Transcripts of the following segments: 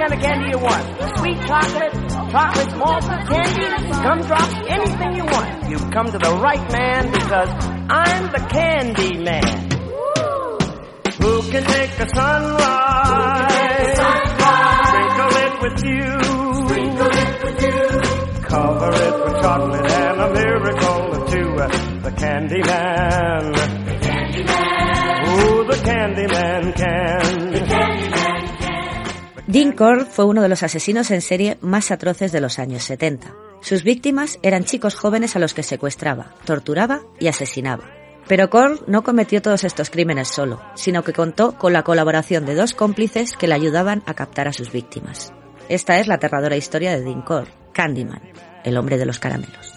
Kind of candy you want? Sweet chocolate, chocolate malted candy, gumdrops, anything you want. You've come to the right man because I'm the candy man. Who can take a sunrise? Sprinkle it with you. Cover it with chocolate and a miracle or two. The candy man. Ooh, the candy man can. Dean Core fue uno de los asesinos en serie más atroces de los años 70. Sus víctimas eran chicos jóvenes a los que secuestraba, torturaba y asesinaba. Pero Core no cometió todos estos crímenes solo, sino que contó con la colaboración de dos cómplices que le ayudaban a captar a sus víctimas. Esta es la aterradora historia de Dean Core, Candyman, el hombre de los caramelos.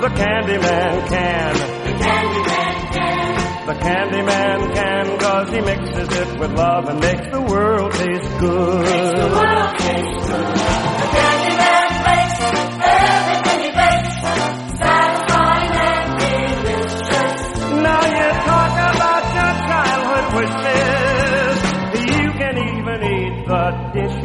The candy man can. The The Candyman can cause he mixes it with love and makes the world taste good. Makes the world taste good. Makes everything he satisfying and delicious. Now you talk about your childhood wishes. You can even eat the dish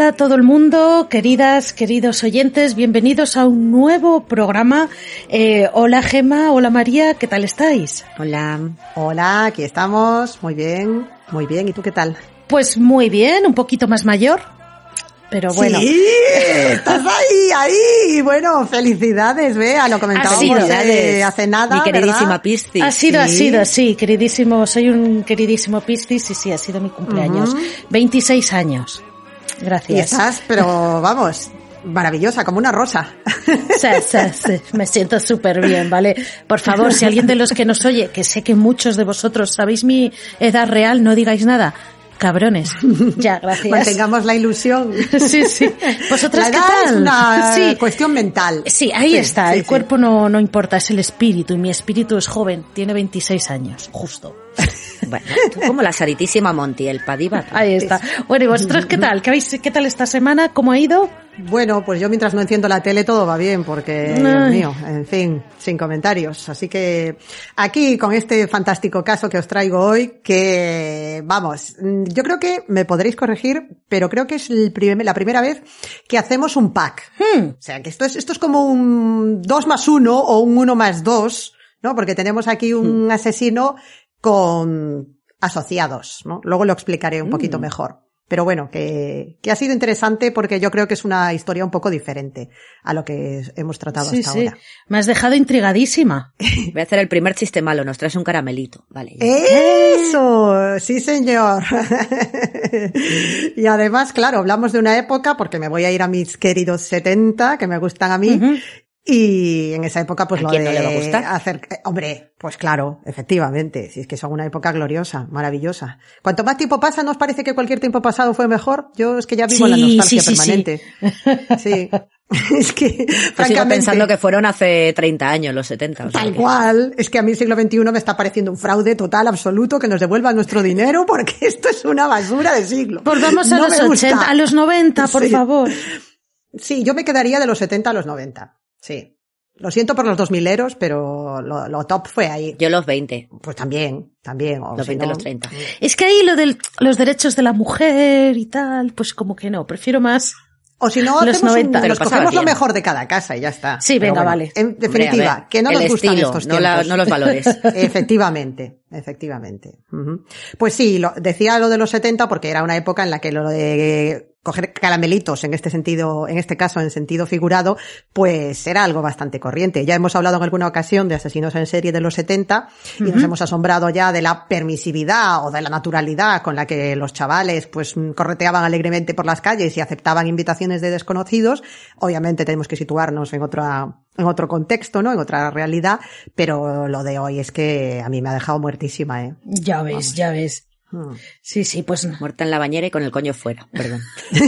Hola a todo el mundo, queridas, queridos oyentes, bienvenidos a un nuevo programa. Eh, hola Gema, hola María, ¿qué tal estáis? Hola. Hola, aquí estamos, muy bien, muy bien, ¿y tú qué tal? Pues muy bien, un poquito más mayor, pero bueno. Sí, estás ahí, ahí. Bueno, felicidades, vea, lo comentábamos eh, hace nada, Mi queridísima. Piscis. Ha sido, ha Sí. sido, sí, queridísimo, soy un queridísimo Piscis y sí, ha sido mi cumpleaños. 26 años. Y Gracias. estás, pero vamos, maravillosa, como una rosa. Sí, sí, sí, me siento súper bien, ¿vale? Por favor, si alguien de los que nos oye, que sé que muchos de vosotros sabéis mi edad real, no digáis nada. Cabrones. Ya, gracias. Mantengamos la ilusión. Sí, sí. ¿Vosotras la qué edad tal? es una Sí. cuestión mental. Sí, ahí está. el cuerpo no, no importa, es el espíritu. Y mi espíritu es joven, tiene 26 años, justo. Bueno, tú como la saritísima Monty, el padiva. Ahí está. Bueno, ¿y vosotros qué tal? ¿Qué, habéis, ¿Qué tal esta semana? ¿Cómo ha ido? Bueno, pues yo mientras no enciendo la tele todo va bien, porque, Dios mío, en fin, sin comentarios. Así que aquí con este fantástico caso que os traigo hoy, que vamos, yo creo que me podréis corregir, pero creo que es el primer- la primera vez que hacemos un pack. O sea, que esto es, esto es como un 2 más 1 o un 1 más 2, ¿no? Porque tenemos aquí un asesino con asociados, ¿no? Luego lo explicaré un poquito mejor. Pero bueno, que, que ha sido interesante porque yo creo que es una historia un poco diferente a lo que hemos tratado Sí, hasta sí. ahora. Me has dejado intrigadísima. Voy a hacer el primer chiste malo, nos traes un caramelito. Vale. Eso, sí señor. y además, claro, hablamos de una época, porque me voy a ir a mis queridos 70, que me gustan a mí, Y en esa época, pues ¿A lo quién no de le va a gustar? hacer, eh, hombre, pues claro, efectivamente, si es que son una época gloriosa, maravillosa. Cuanto más tiempo pasa, ¿nos parece que cualquier tiempo pasado fue mejor? Yo es que ya vivo en la Sí, nostalgia sí, sí, sí. permanente. Sí. es que, sigo francamente, pensando que fueron hace 30 años, los 70. o sea Tal que- cual. Es que a mí el siglo XXI me está pareciendo un fraude total, absoluto, que nos devuelvan nuestro dinero porque esto es una basura de siglo. Volvamos a No los me gusta. 80, a los 90, por Sí. favor. Sí, yo me quedaría de los 70 a los 90. Sí. Lo siento por los 2000 eros, pero lo, lo top fue ahí. Yo los 20, Pues también, también. o los si 20, no- los 30. Es que ahí lo de los derechos de la mujer y tal, pues como que no, prefiero más. O si no, Los un- 90. Te lo nos cogemos lo mejor de cada casa y ya está. Sí, Pero venga, vale. En definitiva, ver, que no nos gustan estilo, estos no, la- tiempos. no los valores. Efectivamente, efectivamente. Pues sí, lo, decía lo de los 70 porque era una época en la que lo de coger caramelitos en este sentido, en este caso en sentido figurado, pues era algo bastante corriente. Ya hemos hablado en alguna ocasión de asesinos en serie de los 70 y nos hemos asombrado ya de la permisividad o de la naturalidad con la que los chavales pues correteaban alegremente por las calles y aceptaban invitaciones de desconocidos. Obviamente tenemos que situarnos en otra en otro contexto, ¿no? En otra realidad, pero lo de hoy es que a mí me ha dejado muertísima, ¿eh? Ya ves, ya ves. Mm. Sí, sí, pues no. Muerta en la bañera y con el coño fuera, perdón.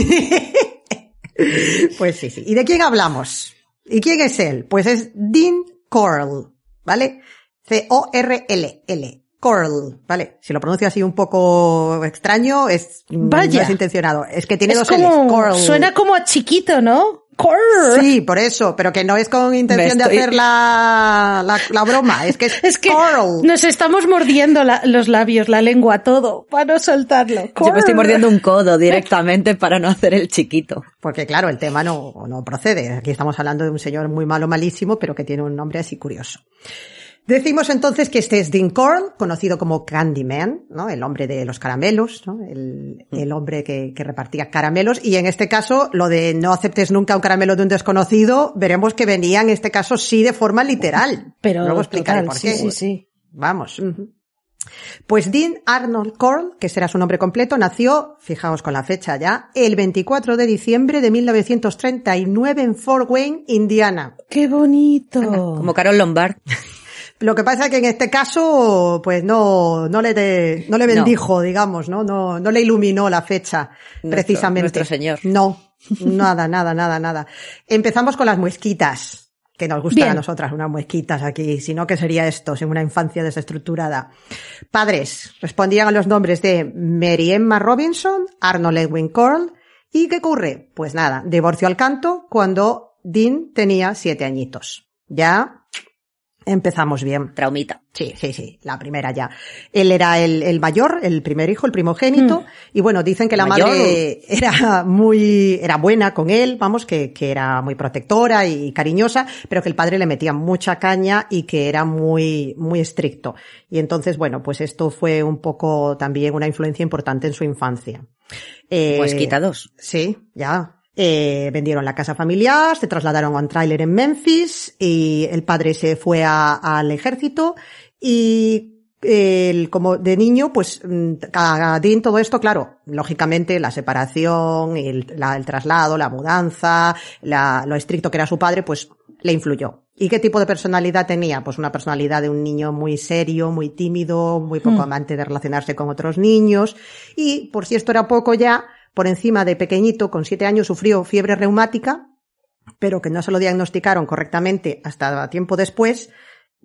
Pues sí, sí. ¿Y de quién hablamos? ¿Y quién es él? Pues es Dean Corll, ¿vale? C-O-R-L-L. Corll, ¿vale? Si lo pronuncio así un poco extraño, es, Vaya. no es intencionado. Es que tiene Es dos como, L's. Corll. suena como a chiquito, ¿no? Corr. Sí, por eso, pero que no es con intención de hacer la, la, la broma, es que es, Es que nos estamos mordiendo la- los labios, la lengua, todo, para no soltarlo. Yo me estoy mordiendo un codo directamente para no hacer el chiquito. Porque claro, el tema no, no procede. Aquí estamos hablando de un señor muy malo, malísimo, pero que tiene un nombre así curioso. Decimos entonces que este es Dean Corll, conocido como Candyman, ¿no? El hombre de los caramelos, ¿no? El, el hombre que, que repartía caramelos. Y en este caso, lo de no aceptes nunca un caramelo de un desconocido, veremos que venía en este caso sí de forma literal. Pero Luego explicaré total, por sí, qué. sí, sí. Vamos. ujú. Pues Dean Arnold Corll, que será su nombre completo, nació, fijaos con la fecha ya, el 24 de diciembre de 1939 en Fort Wayne, Indiana. Qué bonito. Como Carol Lombard. Lo que pasa es que en este caso, pues no, no le, de- no le bendijo, digamos, ¿no? No, no le iluminó la fecha, Nuestro- precisamente. nuestro señor. No, nada, nada, nada, nada. Empezamos con las muesquitas, que nos gustan a nosotras, unas muesquitas aquí, si no, ¿qué sería esto? Sin una infancia desestructurada. Padres respondían a los nombres de Mary Emma Robinson, Arnold Edwin Corll, ¿y qué ocurre? Pues nada, divorció al canto cuando Dean tenía siete añitos. Ya empezamos bien. Traumita. Sí, sí, sí, la primera ya. Él era el, el mayor, el primer hijo, el primogénito, y bueno, dicen que la Mayor. madre era muy, era buena con él, vamos, que, que era muy protectora y cariñosa, pero que el padre le metía mucha caña y que era muy, muy estricto. Y entonces, bueno, pues esto fue un poco también una influencia importante en su infancia. Eh, Pues quita dos. Sí, ya. Eh, vendieron la casa familiar, se trasladaron a un tráiler en Memphis y el padre se fue a- al ejército y él, como de niño, pues mm, a Dean todo esto, claro, lógicamente la separación, el, la- el traslado, la mudanza, la- lo estricto que era su padre, pues le influyó. ¿Y qué tipo de personalidad tenía? Pues una personalidad de un niño muy serio, muy tímido, muy poco amante de relacionarse con otros niños. Y por si esto era poco ya, por encima de pequeñito, con siete años, sufrió fiebre reumática, pero que no se lo diagnosticaron correctamente hasta tiempo después,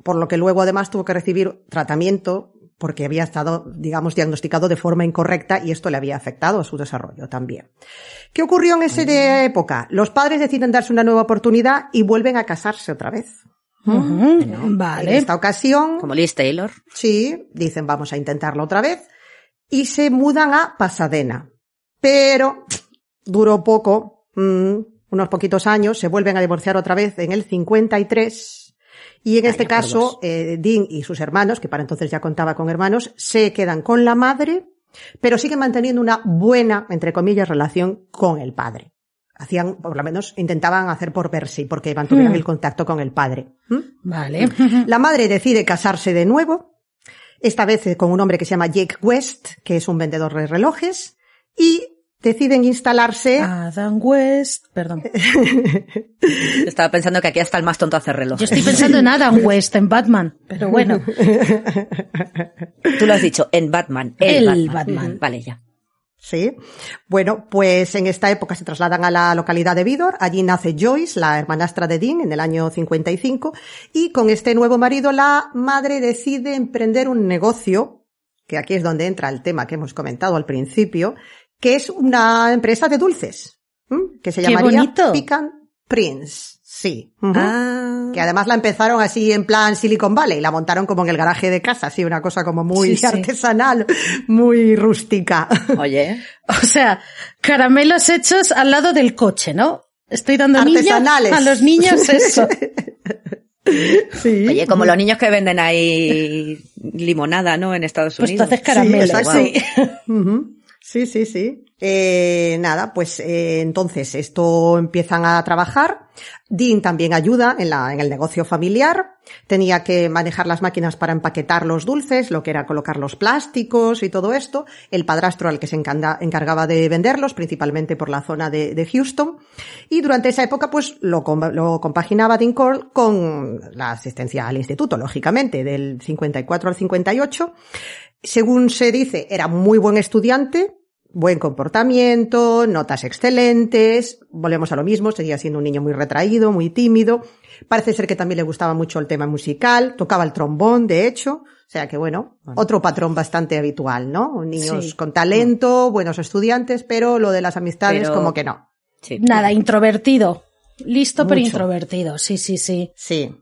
por lo que luego además tuvo que recibir tratamiento porque había estado, digamos, diagnosticado de forma incorrecta y esto le había afectado a su desarrollo también. ¿Qué ocurrió en esa época? Los padres deciden darse una nueva oportunidad y vuelven a casarse otra vez. Ujú, En Vale. esta ocasión, Como Liz Taylor. Sí, dicen vamos a intentarlo otra vez. Y se mudan a Pasadena. Pero duró poco, mm, unos poquitos años, se vuelven a divorciar otra vez en el 53. Y en este caso, eh, Dean y sus hermanos, que para entonces ya contaba con hermanos, se quedan con la madre, pero siguen manteniendo una buena, entre comillas, relación con el padre. Hacían, por lo menos, intentaban hacer por verse, porque mantuvieran Hmm. el contacto con el padre. ¿Mm? Vale. La madre decide casarse de nuevo, esta vez con un hombre que se llama Jake West, que es un vendedor de relojes, y deciden instalarse. Adam West, perdón. Estaba pensando que aquí hasta el más tonto hace reloj. Yo estoy pensando en Adam West, en Batman, pero bueno. Tú lo has dicho, en Batman. El El, Batman. Vale, ya. Sí. Bueno, pues en esta época se trasladan a la localidad de Vidor. Allí nace Joyce, la hermanastra de Dean, en el año 55. Y con este nuevo marido, la madre decide emprender un negocio, que aquí es donde entra el tema que hemos comentado al principio, que es una empresa de dulces, ¿m? que se ¡Qué llamaría bonito! Pecan Prince. Sí. Ah. Que además la empezaron así en plan Silicon Valley, la montaron como en el garaje de casa, así una cosa como muy Sí, sí. artesanal, muy rústica. Oye, O sea, caramelos hechos al lado del coche, ¿no? Estoy dando Artesanales. a los niños eso. Sí. oye, como los niños que venden ahí limonada, ¿no? En Estados Pues tú Unidos. haces caramelos, exacto. sí. Ujú. Sí, sí, sí. Eh, nada, pues eh, entonces esto empiezan a trabajar. Dean también ayuda en, la, en el negocio familiar. Tenía que manejar las máquinas para empaquetar los dulces, lo que era colocar los plásticos y todo esto. El padrastro al que se encargaba de venderlos, principalmente por la zona de, de Houston. Y durante esa época, pues lo, lo compaginaba Dean Cole con la asistencia al instituto, lógicamente, del 54 al 58. Según se dice, era muy buen estudiante, buen comportamiento, notas excelentes, volvemos a lo mismo, seguía siendo un niño muy retraído, muy tímido. Parece ser que también le gustaba mucho el tema musical, tocaba el trombón, de hecho. O sea que bueno, otro patrón bastante habitual, ¿no? Niños Sí. con talento, buenos estudiantes, pero lo de las amistades Pero- como que no. Sí. Nada, introvertido. Listo, pero Mucho. introvertido. Sí, sí, sí. Sí,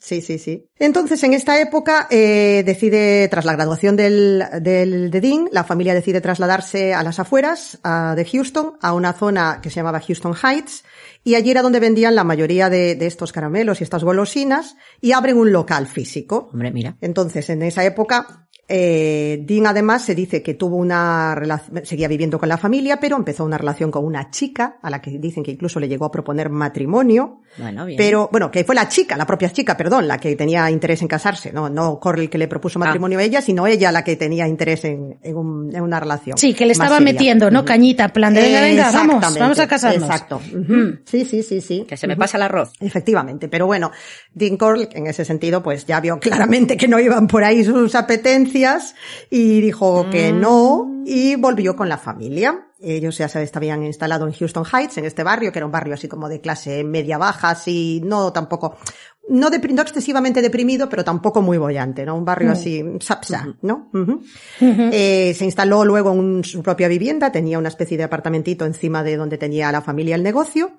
sí, sí, sí. Entonces, en esta época, eh, decide, tras la graduación del, del, de Dean, la familia decide trasladarse a las afueras a- de Houston, a una zona que se llamaba Houston Heights, y allí era donde vendían la mayoría de, de estos caramelos y estas golosinas, y abren un local físico. Hombre, mira. Entonces, en esa época, eh, Dean además se dice que tuvo una relación, seguía viviendo con la familia, pero empezó una relación con una chica, a la que dicen que incluso le llegó a proponer matrimonio. Bueno, bien. Pero, bueno, que fue la chica, la propia chica, perdón, la que tenía interés en casarse, no, no Corley que le propuso Ah. matrimonio a ella, sino ella la que tenía interés en, en, un- en una relación. Sí, que le estaba seria. metiendo, ¿no? Cañita, plan de venga, venga, vamos, vamos a casarnos. Exacto. Ujú. Sí, sí, sí, sí. que se me pasa el arroz. Efectivamente, pero bueno, Dean Corll en ese sentido pues ya vio claramente que no iban por ahí sus apetencias y dijo que no y volvió con la familia. Ellos ya se habían instalado en Houston Heights, en este barrio, que era un barrio así como de clase media-baja, así, no tampoco, no, depri- no excesivamente deprimido, pero tampoco muy bollante, ¿no? Un barrio así, sapsa, ¿no? Ujú. Eh, se instaló luego en un- su propia vivienda, tenía una especie de apartamentito encima de donde tenía la familia el negocio.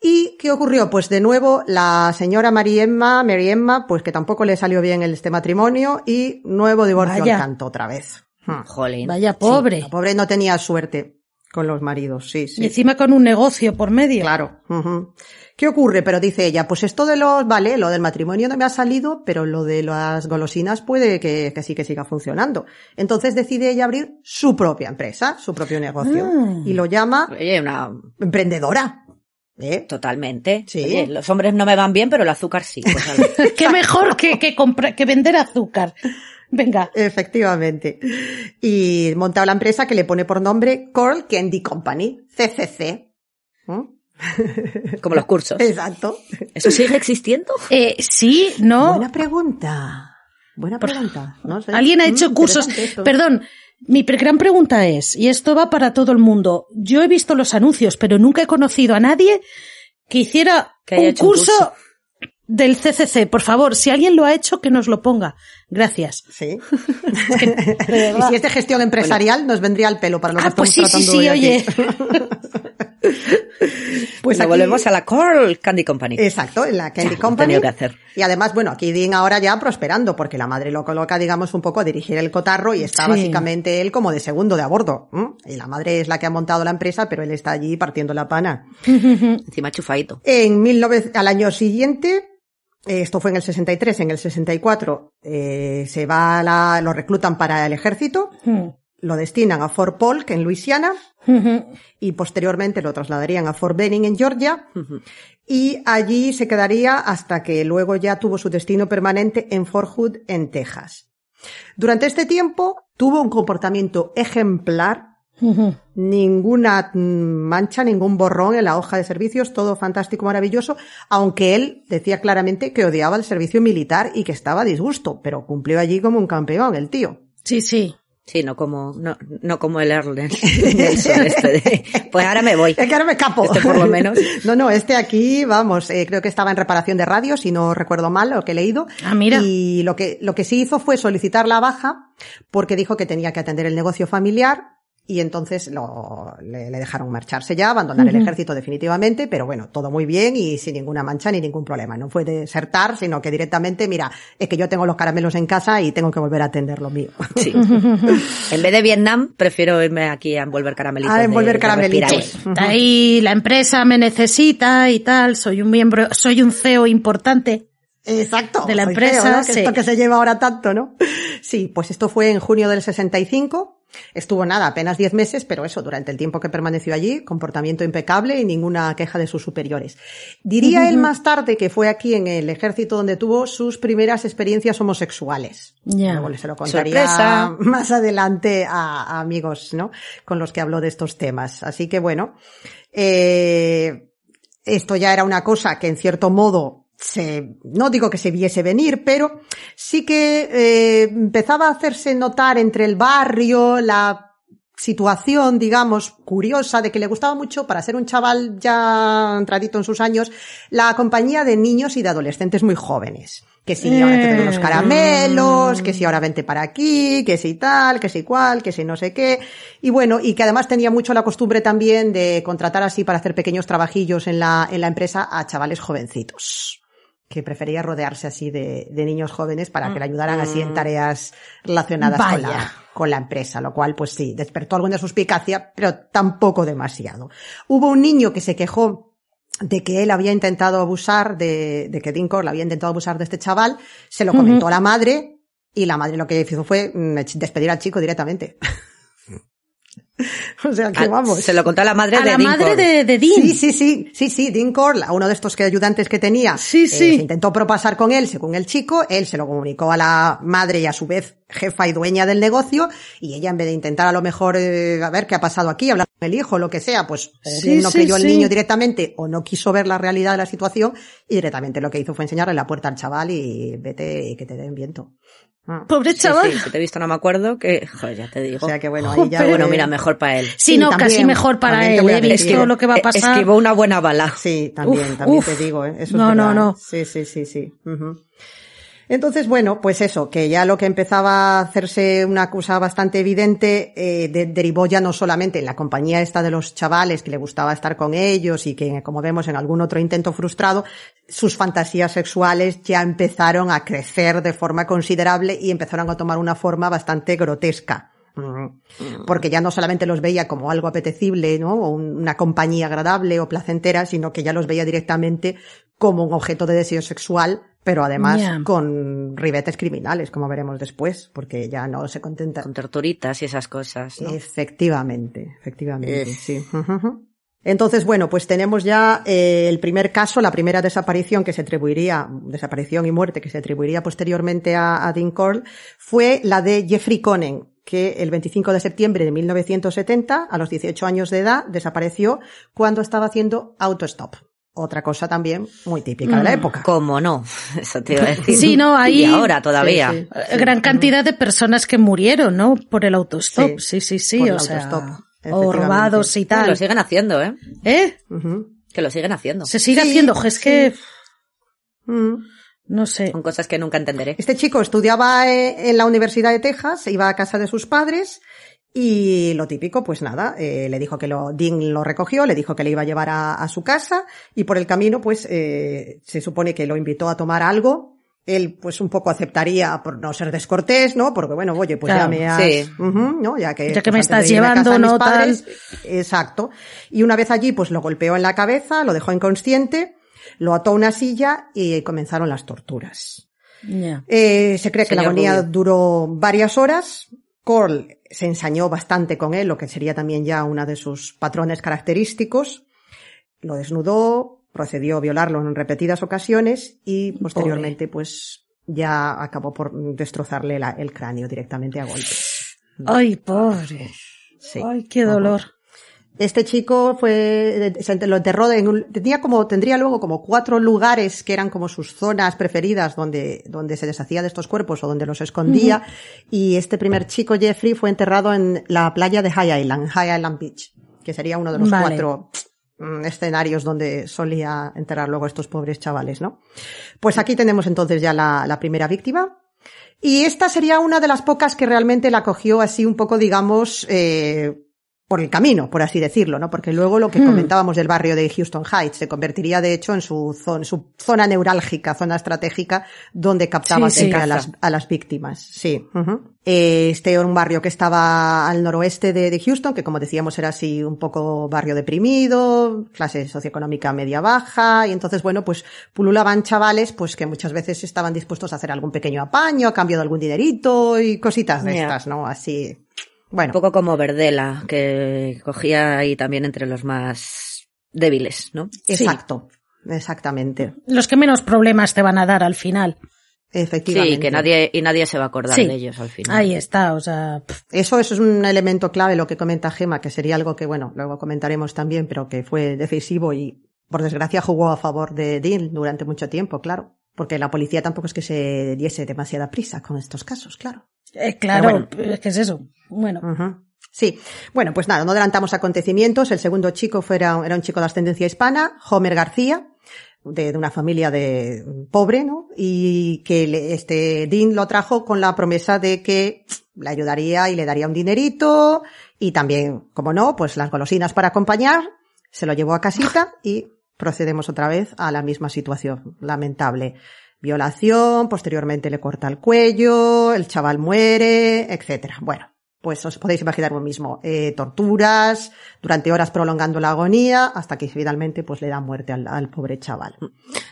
¿Y qué ocurrió? Pues de nuevo la señora Mary Emma, Mary Emma, pues que tampoco le salió bien este matrimonio y nuevo divorcio Vaya. al canto otra vez. Hmm. Jolín. Vaya Sí, pobre. la pobre no tenía suerte con los maridos, sí, sí. Y encima con un negocio por medio. Claro. ¿Qué ocurre? Pero dice ella, pues esto de los, vale, lo del matrimonio no me ha salido, pero lo de las golosinas puede que, que sí que siga funcionando. Entonces decide ella abrir su propia empresa, su propio negocio. Ah. Y lo llama Oye, una... emprendedora. ¿Eh? Totalmente. Sí. Oye, los hombres no me van bien, pero el azúcar sí. Pues. Qué mejor que, que, compra- que vender azúcar. Venga. Efectivamente. Y monta la empresa que le pone por nombre Coral Candy Company, CCC. ¿Mm? como los cursos. Exacto. ¿Eso sigue existiendo? Eh, sí, no. Buena pregunta. Buena pregunta. No sé. Alguien ha Mm, hecho cursos. interesante esto. Perdón, mi gran pregunta es, y esto va para todo el mundo. Yo he visto los anuncios, pero nunca he conocido a nadie que hiciera Que un hecho un curso, curso. del CCC. Por favor, si alguien lo ha hecho, que nos lo ponga. Gracias. Sí. Y si es de gestión empresarial, nos vendría al pelo para lo que Ah, pues estamos sí, sí, tratando sí, oye. pues aquí- volvemos a la Coral Candy Company. Exacto, en la Candy Company. que hacer. Y además, bueno, aquí Dean ahora ya prosperando, porque la madre lo coloca, digamos, un poco a dirigir el cotarro y está Sí. básicamente él como de segundo de a bordo. Y la madre es la que ha montado la empresa, pero él está allí partiendo la pana. Encima chufadito. En 19 al año siguiente, esto fue en el 63, en el 64, eh, se va a la, lo reclutan para el ejército, Hmm. lo destinan a Fort Polk en Luisiana y posteriormente lo trasladarían a Fort Benning en Georgia y allí se quedaría hasta que luego ya tuvo su destino permanente en Fort Hood en Texas. Durante este tiempo tuvo un comportamiento ejemplar Ninguna mancha, ningún borrón en la hoja de servicios, todo fantástico, maravilloso, aunque él decía claramente que odiaba el servicio militar y que estaba a disgusto, pero cumplió allí como un campeón, el tío. Sí, sí. Sí, no como, no, no como el Erlen. Nelson este de, pues ahora me voy. Es que ahora me escapo. Este por lo menos. No, no, este aquí, vamos, eh, creo que estaba en reparación de radio, si no recuerdo mal lo que he leído. Ah, mira. Y lo que, lo que sí hizo fue solicitar la baja porque dijo que tenía que atender el negocio familiar y entonces lo, le, le dejaron marcharse ya, abandonar el ejército definitivamente, pero bueno, todo muy bien y sin ninguna mancha ni ningún problema. No fue desertar, sino que directamente, mira, es que yo tengo los caramelos en casa y tengo que volver a atender lo mío. Sí. En vez de Vietnam, prefiero irme aquí a envolver caramelitos. A de- envolver de ahí, la empresa me necesita y tal, soy un miembro, soy un CEO importante. Exacto. De la empresa, feo, ¿no? Que sí. esto que se lleva ahora tanto, ¿no? Sí, pues esto fue en junio del 65. Estuvo nada, apenas 10 meses, pero eso, durante el tiempo que permaneció allí, comportamiento impecable y ninguna queja de sus superiores. Diría él más tarde que fue aquí en el ejército donde tuvo sus primeras experiencias homosexuales. Ya. Luego se lo contaría Sorpresa. más adelante a, a amigos, ¿no? Con los que habló de estos temas. Así que bueno, eh, esto ya era una cosa que en cierto modo se, no digo que se viese venir, pero sí que eh, empezaba a hacerse notar entre el barrio la situación, digamos, curiosa de que le gustaba mucho, para ser un chaval ya entradito en sus años, la compañía de niños y de adolescentes muy jóvenes. Que si ahora te unos caramelos, que si ahora vente para aquí, que si tal, que si cual, que si no sé qué. Y bueno, y que además tenía mucho la costumbre también de contratar así para hacer pequeños trabajillos en la, en la empresa a chavales jovencitos que prefería rodearse así de, de niños jóvenes para que le ayudaran así en tareas relacionadas con la, con la empresa, lo cual pues sí, despertó alguna suspicacia, pero tampoco demasiado. Hubo un niño que se quejó de que él había intentado abusar de, de que Dinkor había intentado abusar de este chaval, se lo comentó a la madre y la madre lo que hizo fue mm, despedir al chico directamente. o sea que Ah, vamos. Se lo contó a la madre A de la Dincord. madre de, de Dean. Sí, sí, sí, sí, sí, Dean Corll, uno de estos que ayudantes que tenía, Sí, eh, sí. se intentó propasar con él, según el chico, él se lo comunicó a la madre y a su vez jefa y dueña del negocio, y ella en vez de intentar a lo mejor, eh, a ver qué ha pasado aquí, hablar con el hijo, lo que sea, pues o Sí, bien no sí, creyó el sí. niño directamente o no quiso ver la realidad de la situación, y directamente lo que hizo fue enseñarle la puerta al chaval y vete y que te den viento. Ah. Pobre Sí, chaval. sí, si te he visto no me acuerdo, que, joder, ya te digo. O sea que bueno, ahí ya... Bueno, eh, mira, mejor para él. Sí, Sí, no, también, casi mejor para él. He decir. visto lo que va a Eh, pasar. Esquivó una buena bala. Sí, también, Uf, también uf. te digo, ¿eh? Eso No, es no, no. Sí, sí, sí, sí. Ujú. Entonces, bueno, pues eso, que ya lo que empezaba a hacerse una cosa bastante evidente, eh, de- derivó ya no solamente en la compañía esta de los chavales que le gustaba estar con ellos y que, como vemos en algún otro intento frustrado, sus fantasías sexuales ya empezaron a crecer de forma considerable y empezaron a tomar una forma bastante grotesca. Mm. Porque ya no solamente los veía como algo apetecible, ¿no? O un- una compañía agradable o placentera, sino que ya los veía directamente como un objeto de deseo sexual, pero además con ribetes criminales, como veremos después, porque ya no se contenta. Con torturitas y esas cosas, ¿no? Efectivamente, efectivamente, sí. Entonces, bueno, pues tenemos ya eh, el primer caso, la primera desaparición que se atribuiría, desaparición y muerte que se atribuiría posteriormente a, a Dean Corll, fue la de Jeffrey Conen, que el 25 de septiembre de 1970, a los 18 años de edad, desapareció cuando estaba haciendo autostop. Otra cosa también muy típica de la Mm, época. ¿Cómo no? Eso te iba a decir. Sí, no, ahí- Y ahora todavía. Sí, sí. Gran cantidad de personas que murieron, ¿no? Por el autostop. Sí, sí, sí. por el o sea, autostop, o robados y tal. lo siguen haciendo, ¿eh? ¿Eh? Que lo siguen haciendo. Se sigue Sí, haciendo. Es que, Mm. no sé. Son cosas que nunca entenderé. Este chico estudiaba eh, en la Universidad de Texas, iba a casa de sus padres y lo típico, pues nada, eh, le dijo que lo, Dean lo recogió, le dijo que le iba a llevar a, a su casa y por el camino, pues eh, se supone que lo invitó a tomar algo. Él, pues un poco aceptaría por no ser descortés, ¿no? Porque bueno, oye, pues Claro, ya me has, sí. Ujú, ¿no? Ya que, Ya que pues, me antes estás llevando, ¿no? padres, Exacto. Y una vez allí, pues lo golpeó en la cabeza, lo dejó inconsciente, lo ató a una silla y comenzaron las torturas. Eh, se cree que la agonía duró varias horas. Cole se ensañó bastante con él, lo que sería también ya una de sus patrones característicos. Lo desnudó, procedió a violarlo en repetidas ocasiones y posteriormente pues ya acabó por destrozarle la- el cráneo directamente a golpes. Ay, pobre. Sí. Ay, qué dolor. Este chico fue, se ent- lo enterró en un, tenía como, tendría luego como cuatro lugares que eran como sus zonas preferidas donde, donde se deshacía de estos cuerpos o donde los escondía. Y este primer chico, Jeffrey, fue enterrado en la playa de High Island, High Island Beach, que sería uno de los Vale. cuatro mm, escenarios donde solía enterrar luego a estos pobres chavales, ¿no? Pues aquí tenemos entonces ya la, la primera víctima. Y esta sería una de las pocas que realmente la cogió así un poco, digamos, eh, por el camino, por así decirlo, ¿no? Porque luego lo que Hmm. comentábamos del barrio de Houston Heights se convertiría, de hecho, en su zona, su zona neurálgica, zona estratégica, donde captaba Sí, a, las, a las víctimas. Sí. Este era un barrio que estaba al noroeste de, de Houston, que como decíamos era así un poco barrio deprimido, clase socioeconómica media-baja, y entonces, bueno, pues pululaban chavales, pues que muchas veces estaban dispuestos a hacer algún pequeño apaño a cambio de algún dinerito y cositas de estas, ¿no? Así. Bueno. Un poco como Verdela, que cogía ahí también entre los más débiles, ¿no? Exacto, exactamente, Los que menos problemas te van a dar al final. efectivamente. Sí, que nadie, y nadie se va a acordar Sí. de ellos al final. Ahí está, o sea, pff, Eso, eso es un elemento clave, lo que comenta Gema, que sería algo que, bueno, luego comentaremos también, pero que fue decisivo y, por desgracia, jugó a favor de Dean durante mucho tiempo, claro. Porque la policía tampoco es que se diese demasiada prisa con estos casos, claro. Eh, claro, es que es eso. Bueno. Sí. Bueno, pues nada, no adelantamos acontecimientos. El segundo chico fue, era, era un chico de ascendencia hispana, Homer García, de, de una familia de pobre, ¿no? Y que le- este Dean lo trajo con la promesa de que le ayudaría y le daría un dinerito y también, como no, pues las golosinas para acompañar. Se lo llevó a casita y procedemos otra vez a la misma situación lamentable. Violación, posteriormente le corta el cuello, el chaval muere, etcétera. Bueno, pues os podéis imaginar lo mismo. Eh, torturas, durante horas prolongando la agonía, hasta que finalmente pues le da muerte al, al pobre chaval.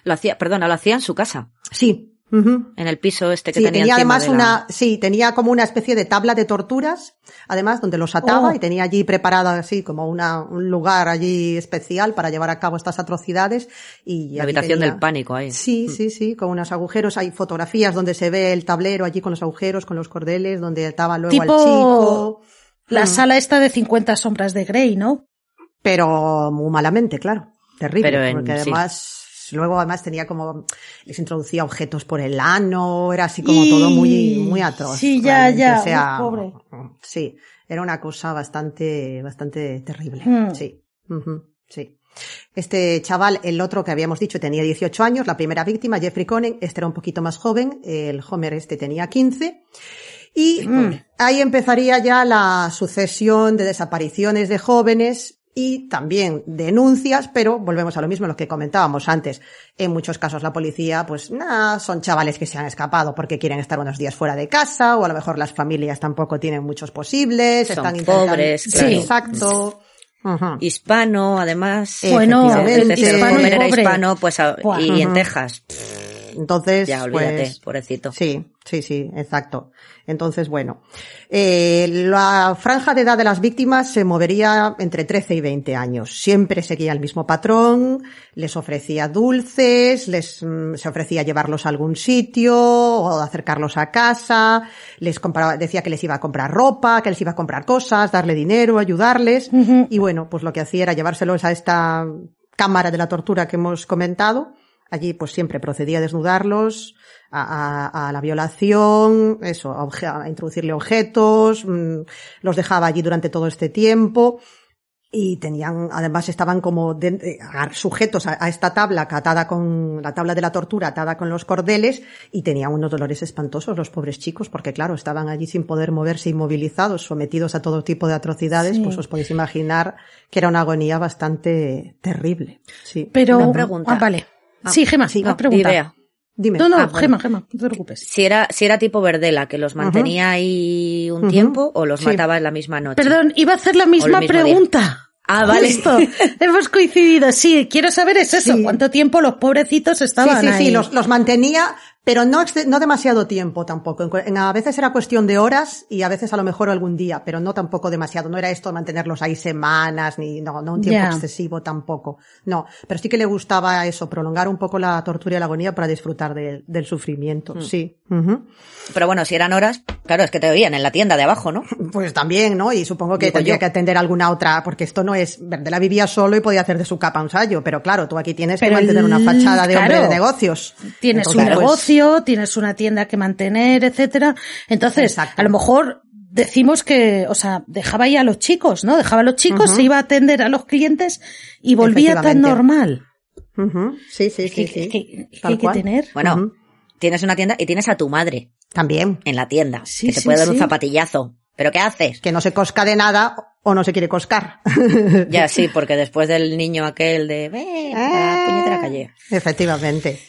Lo hacía, perdona, lo hacía en su casa, Sí. En el piso este que Sí, tenía, tenía además de la- una, sí, tenía como una especie de tabla de torturas, además, donde los ataba Oh. y tenía allí preparada así como una, un lugar allí especial para llevar a cabo estas atrocidades y la habitación tenía- del pánico ahí. Sí, sí, sí, con unos agujeros, hay fotografías donde se ve el tablero allí con los agujeros, con los cordeles, donde ataba luego Tipo al chico. la Mm. sala esta de 50 sombras de Grey, ¿no? Pero muy malamente, claro. Terrible. Pero en- porque sí. Luego además tenía como, les introducía objetos por el ano, era así como Y- todo muy, muy atroz. sí, ya, ya, o sea, pobre. Sí, era una cosa bastante, bastante terrible. Mm. Sí. Sí. Este chaval, el otro que habíamos dicho, tenía 18 años, la primera víctima, Jeffrey Conen, este era un poquito más joven, el Homer este tenía 15. Y Mm. ahí empezaría ya la sucesión de desapariciones de jóvenes y también denuncias, pero volvemos a lo mismo, lo que comentábamos antes. En muchos casos la policía, pues, nada, son chavales que se han escapado porque quieren estar unos días fuera de casa, o a lo mejor las familias tampoco tienen muchos posibles, Son están intentando... pobres, Sí, claro. exacto. Ujú. Hispano, además. Bueno, hispano era hispano, pues, a- Buah. y en. Texas. Entonces, Ya, olvídate, pues, pobrecito. Sí, sí, sí, exacto. Entonces, bueno, eh, la franja de edad de las víctimas se movería entre 13 y 20 años. Siempre seguía el mismo patrón, les ofrecía dulces, les mm, se ofrecía llevarlos a algún sitio o acercarlos a casa, les compraba, decía que les iba a comprar ropa, que les iba a comprar cosas, darle dinero, ayudarles. Y bueno, pues lo que hacía era llevárselos a esta cámara de la tortura que hemos comentado. Allí pues siempre procedía a desnudarlos, a, a- a la violación, eso, a, obje- a introducirle objetos, mm, los dejaba allí durante todo este tiempo y tenían, además estaban como de- eh, sujetos a, a esta tabla atada con la tabla de la tortura atada con los cordeles y tenían unos dolores espantosos los pobres chicos porque claro, estaban allí sin poder moverse inmovilizados, sometidos a todo tipo de atrocidades, Sí. pues os podéis imaginar que era una agonía bastante terrible. Sí. Pero, Una pregunta. Ah, vale. Sí, Gema, sí, no, pregunta. Idea. Dime. No, no, Ah, bueno. Gema, Gema, no te preocupes. Si era, si era tipo Verdela, que los mantenía ahí un tiempo o los Sí. mataba en la misma noche. Perdón, iba a hacer la misma día. pregunta. Ah, vale. Justo. Hemos coincidido. Sí, quiero saber es eso. Sí. ¿Cuánto tiempo los pobrecitos Sí, estaban sí, ahí? sí, los, los mantenía, Pero no, no demasiado tiempo tampoco. En cu- en- a veces era cuestión de horas y a veces a lo mejor algún día, pero no tampoco demasiado. No era esto de mantenerlos ahí semanas, ni no, no un tiempo excesivo tampoco. No, pero sí que le gustaba eso, prolongar un poco la tortura y la agonía para disfrutar de- del sufrimiento. Sí. Ujú. Pero bueno, si eran horas, claro, es que te veían en la tienda de abajo, ¿no? Pues también, ¿no? Y supongo que Digo tendría yo. que atender alguna otra, porque esto no es, Verdela vivía solo y podía hacer de su capa un sallo, pero claro, tú aquí tienes Pero que mantener una fachada de hombre claro. de negocios. Tienes Entonces, un pues, negocio, tienes una tienda que mantener, etcétera. Entonces, Exacto. a lo mejor decimos que, o sea, dejaba ahí a los chicos, ¿no? Dejaba a los chicos, se iba a atender a los clientes y volvía tan normal. Sí, sí, sí, Tal hay que tener. Bueno, tienes una tienda y tienes a tu madre También. en la tienda, Sí, que te sí, puede dar un zapatillazo. ¿Pero qué haces? Que no se cosca de nada o no se quiere coscar. Ya sí, porque después del niño aquel de, ve, a la puñetera calle. Efectivamente.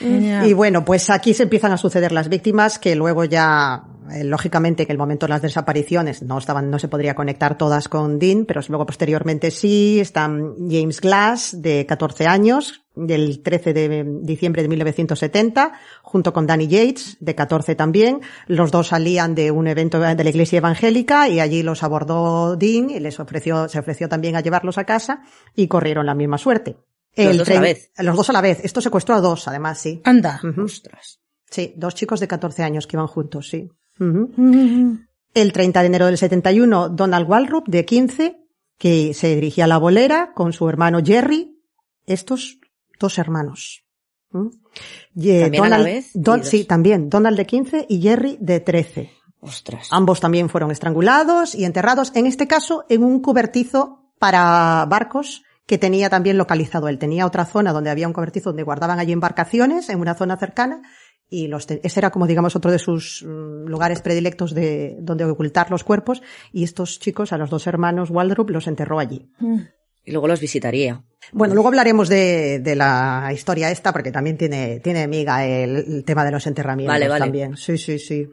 Y bueno, pues aquí se empiezan a suceder las víctimas que luego ya, eh, lógicamente, que el momento de las desapariciones no estaban, no se podría conectar todas con Dean, pero luego posteriormente sí, están James Glass, de 14 años, del 13 de diciembre de 1970, junto con Danny Yates, de 14 también. Los dos salían de un evento de la iglesia evangélica y allí los abordó Dean y les ofreció, se ofreció también a llevarlos a casa y corrieron la misma suerte. Los dos a la vez. Los dos a la vez. Esto secuestró a dos, además, sí. Anda. Ostras. Sí, dos chicos de 14 años que iban juntos, sí. El 30 de enero del 71, Donald Walrup, de 15, que se dirigía a la bolera con su hermano Jerry. Estos dos hermanos. Y, ¿También a la vez? Don- sí, también. Donald de 15 y Jerry de 13. Ostras. Ambos también fueron estrangulados y enterrados, en este caso, en un cubertizo para barcos que tenía también localizado él. Tenía otra zona donde había un cobertizo donde guardaban allí embarcaciones, en una zona cercana, y los ese era como digamos otro de sus mm, lugares predilectos de donde ocultar los cuerpos, y estos chicos, a los dos hermanos Waldrop, los enterró allí. Y luego los visitaría. Bueno, luego hablaremos de, de la historia esta, porque también tiene, tiene miga el, el tema de los enterramientos Vale, vale. también. Sí, sí, sí.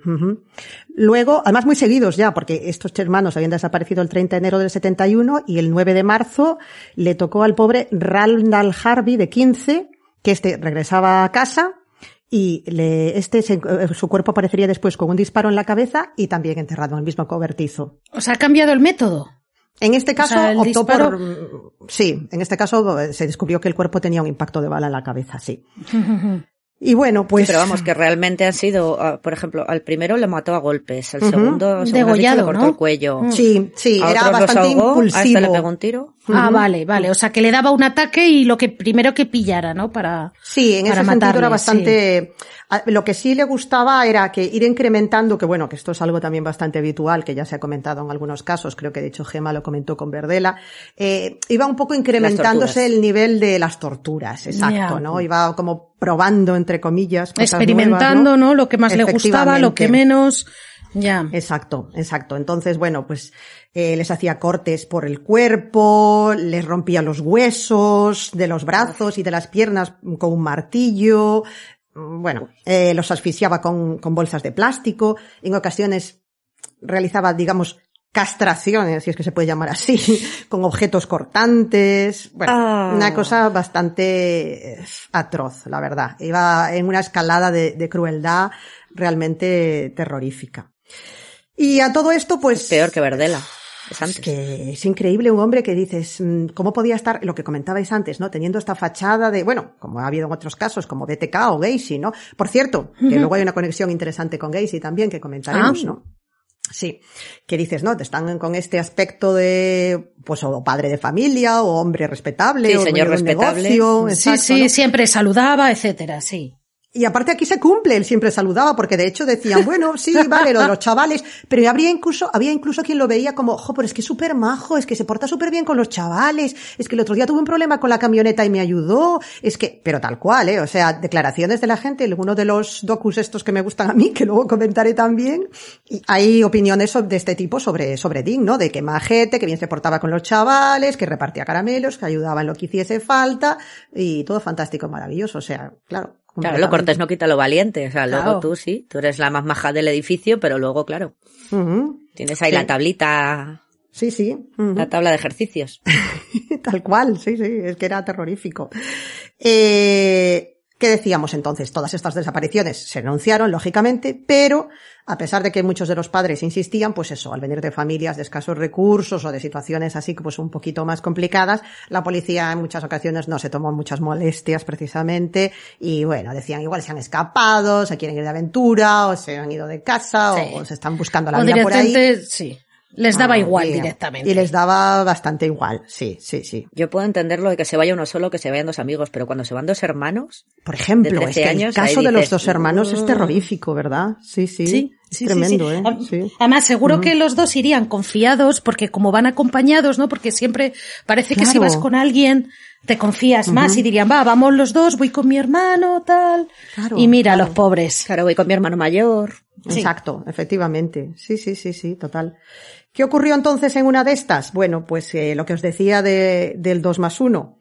Luego, además muy seguidos ya, porque estos hermanos habían desaparecido el 30 de enero del 71 y el 9 de marzo le tocó al pobre Randall Harvey de 15, que este regresaba a casa y le, este, se- eh, su cuerpo aparecería después con un disparo en la cabeza y también enterrado en el mismo cobertizo. O sea, ha cambiado el método. En este caso sea, optó disparo- por, mm, sí, en este caso eh, se descubrió que el cuerpo tenía un impacto de bala en la cabeza, sí. Y bueno, pues. Sí, pero vamos, que realmente han sido, ah, por ejemplo, al primero le mató a golpes, al Ujú. segundo, según has dicho, Degollado, le cortó ¿no? el cuello. Sí, sí, A era otros los bastante ahogó, a este le impulsivo. pegó un tiro. Ah, vale, vale. O sea, que le daba un ataque y lo que primero que pillara, ¿no? Para. Sí, en ese para sentido matarle, era bastante. Lo que sí le gustaba era que ir incrementando, que bueno, que esto es algo también bastante habitual, que ya se ha comentado en algunos casos, creo que de hecho Gema lo comentó con Verdela, eh, iba un poco incrementándose el nivel de las torturas, exacto. ¿no? Iba como probando, entre comillas, cosas Experimentando, nuevas, ¿no? Lo que más le gustaba, lo que menos. Ya. Exacto, exacto. Entonces, bueno, pues eh, les hacía cortes por el cuerpo, les rompía los huesos de los brazos y de las piernas con un martillo. Mm, Bueno, eh, los asfixiaba con, con bolsas de plástico. En ocasiones realizaba, digamos, castraciones, si es que se puede llamar así, con objetos cortantes. Bueno, Ah. una cosa bastante eh, atroz, la verdad. Iba en una escalada de, de crueldad realmente terrorífica. Y a todo esto, pues... Peor que Verdela. Es que es increíble un hombre que dices, mm, ¿cómo podía estar, lo que comentabais antes, ¿no? Teniendo esta fachada de, bueno, como ha habido en otros casos, como BTK o Gacy, ¿no? Por cierto, que luego hay una conexión interesante con Gacy también, que comentaremos, Ah. ¿no? Sí, que dices, ¿no? Te están con este aspecto de, pues, o padre de familia, o hombre respetable, Sí, o señor respetable. negocio, Sí, exacto, sí, ¿no? siempre saludaba, etcétera, sí. Y aparte aquí se cumple, él siempre saludaba, porque de hecho decían, bueno, sí, vale, lo de los chavales, pero habría incluso, había incluso quien lo veía como, ojo, pero es que es súper majo, es que se porta súper bien con los chavales, es que el otro día tuve un problema con la camioneta y me ayudó, es que, pero tal cual, eh, o sea, declaraciones de la gente, uno de los docus estos que me gustan a mí, que luego comentaré también, y hay opiniones de este tipo sobre, sobre Dean, ¿no? De que majete, que bien se portaba con los chavales, que repartía caramelos, que ayudaba en lo que hiciese falta, y todo fantástico, maravilloso, o sea, claro. Claro, lo cortés no quita lo valiente. O sea, Claro. luego tú sí, tú eres la más maja del edificio, pero luego, claro, tienes ahí Sí. la tablita, Sí, sí. la tabla de ejercicios. Tal cual, sí, sí, es que era terrorífico. Eh, ¿Qué decíamos entonces? Todas estas desapariciones se denunciaron, lógicamente, pero a pesar de que muchos de los padres insistían, pues eso, al venir de familias de escasos recursos o de situaciones así pues un poquito más complicadas, la policía en muchas ocasiones no se tomó muchas molestias precisamente y bueno, decían igual se han escapado, se quieren ir de aventura o se han ido de casa Sí. o se están buscando la O vida por ahí. sí. Les daba Ah, igual directamente. Y les daba bastante igual, sí, sí, sí. Yo puedo entenderlo de que se vaya uno solo, que se vayan dos amigos, pero cuando se van dos hermanos, Por ejemplo, De es 13 que el caso de los dos hermanos es "Uh". terrorífico, ¿verdad? Sí, sí. Sí, Es sí, sí, tremendo, sí. ¿eh? Am- Sí. Además, seguro que los dos irían confiados, porque como van acompañados, ¿no? Porque siempre parece que si vas con alguien, te confías más y dirían, va, vamos los dos, voy con mi hermano, tal. Claro, y mira, claro. los pobres. claro, voy con mi hermano mayor. Sí. Exacto, efectivamente. Sí, sí, sí, sí, total. ¿Qué ocurrió entonces en una de estas? Bueno, pues eh, lo que os decía de, del 2 más 1,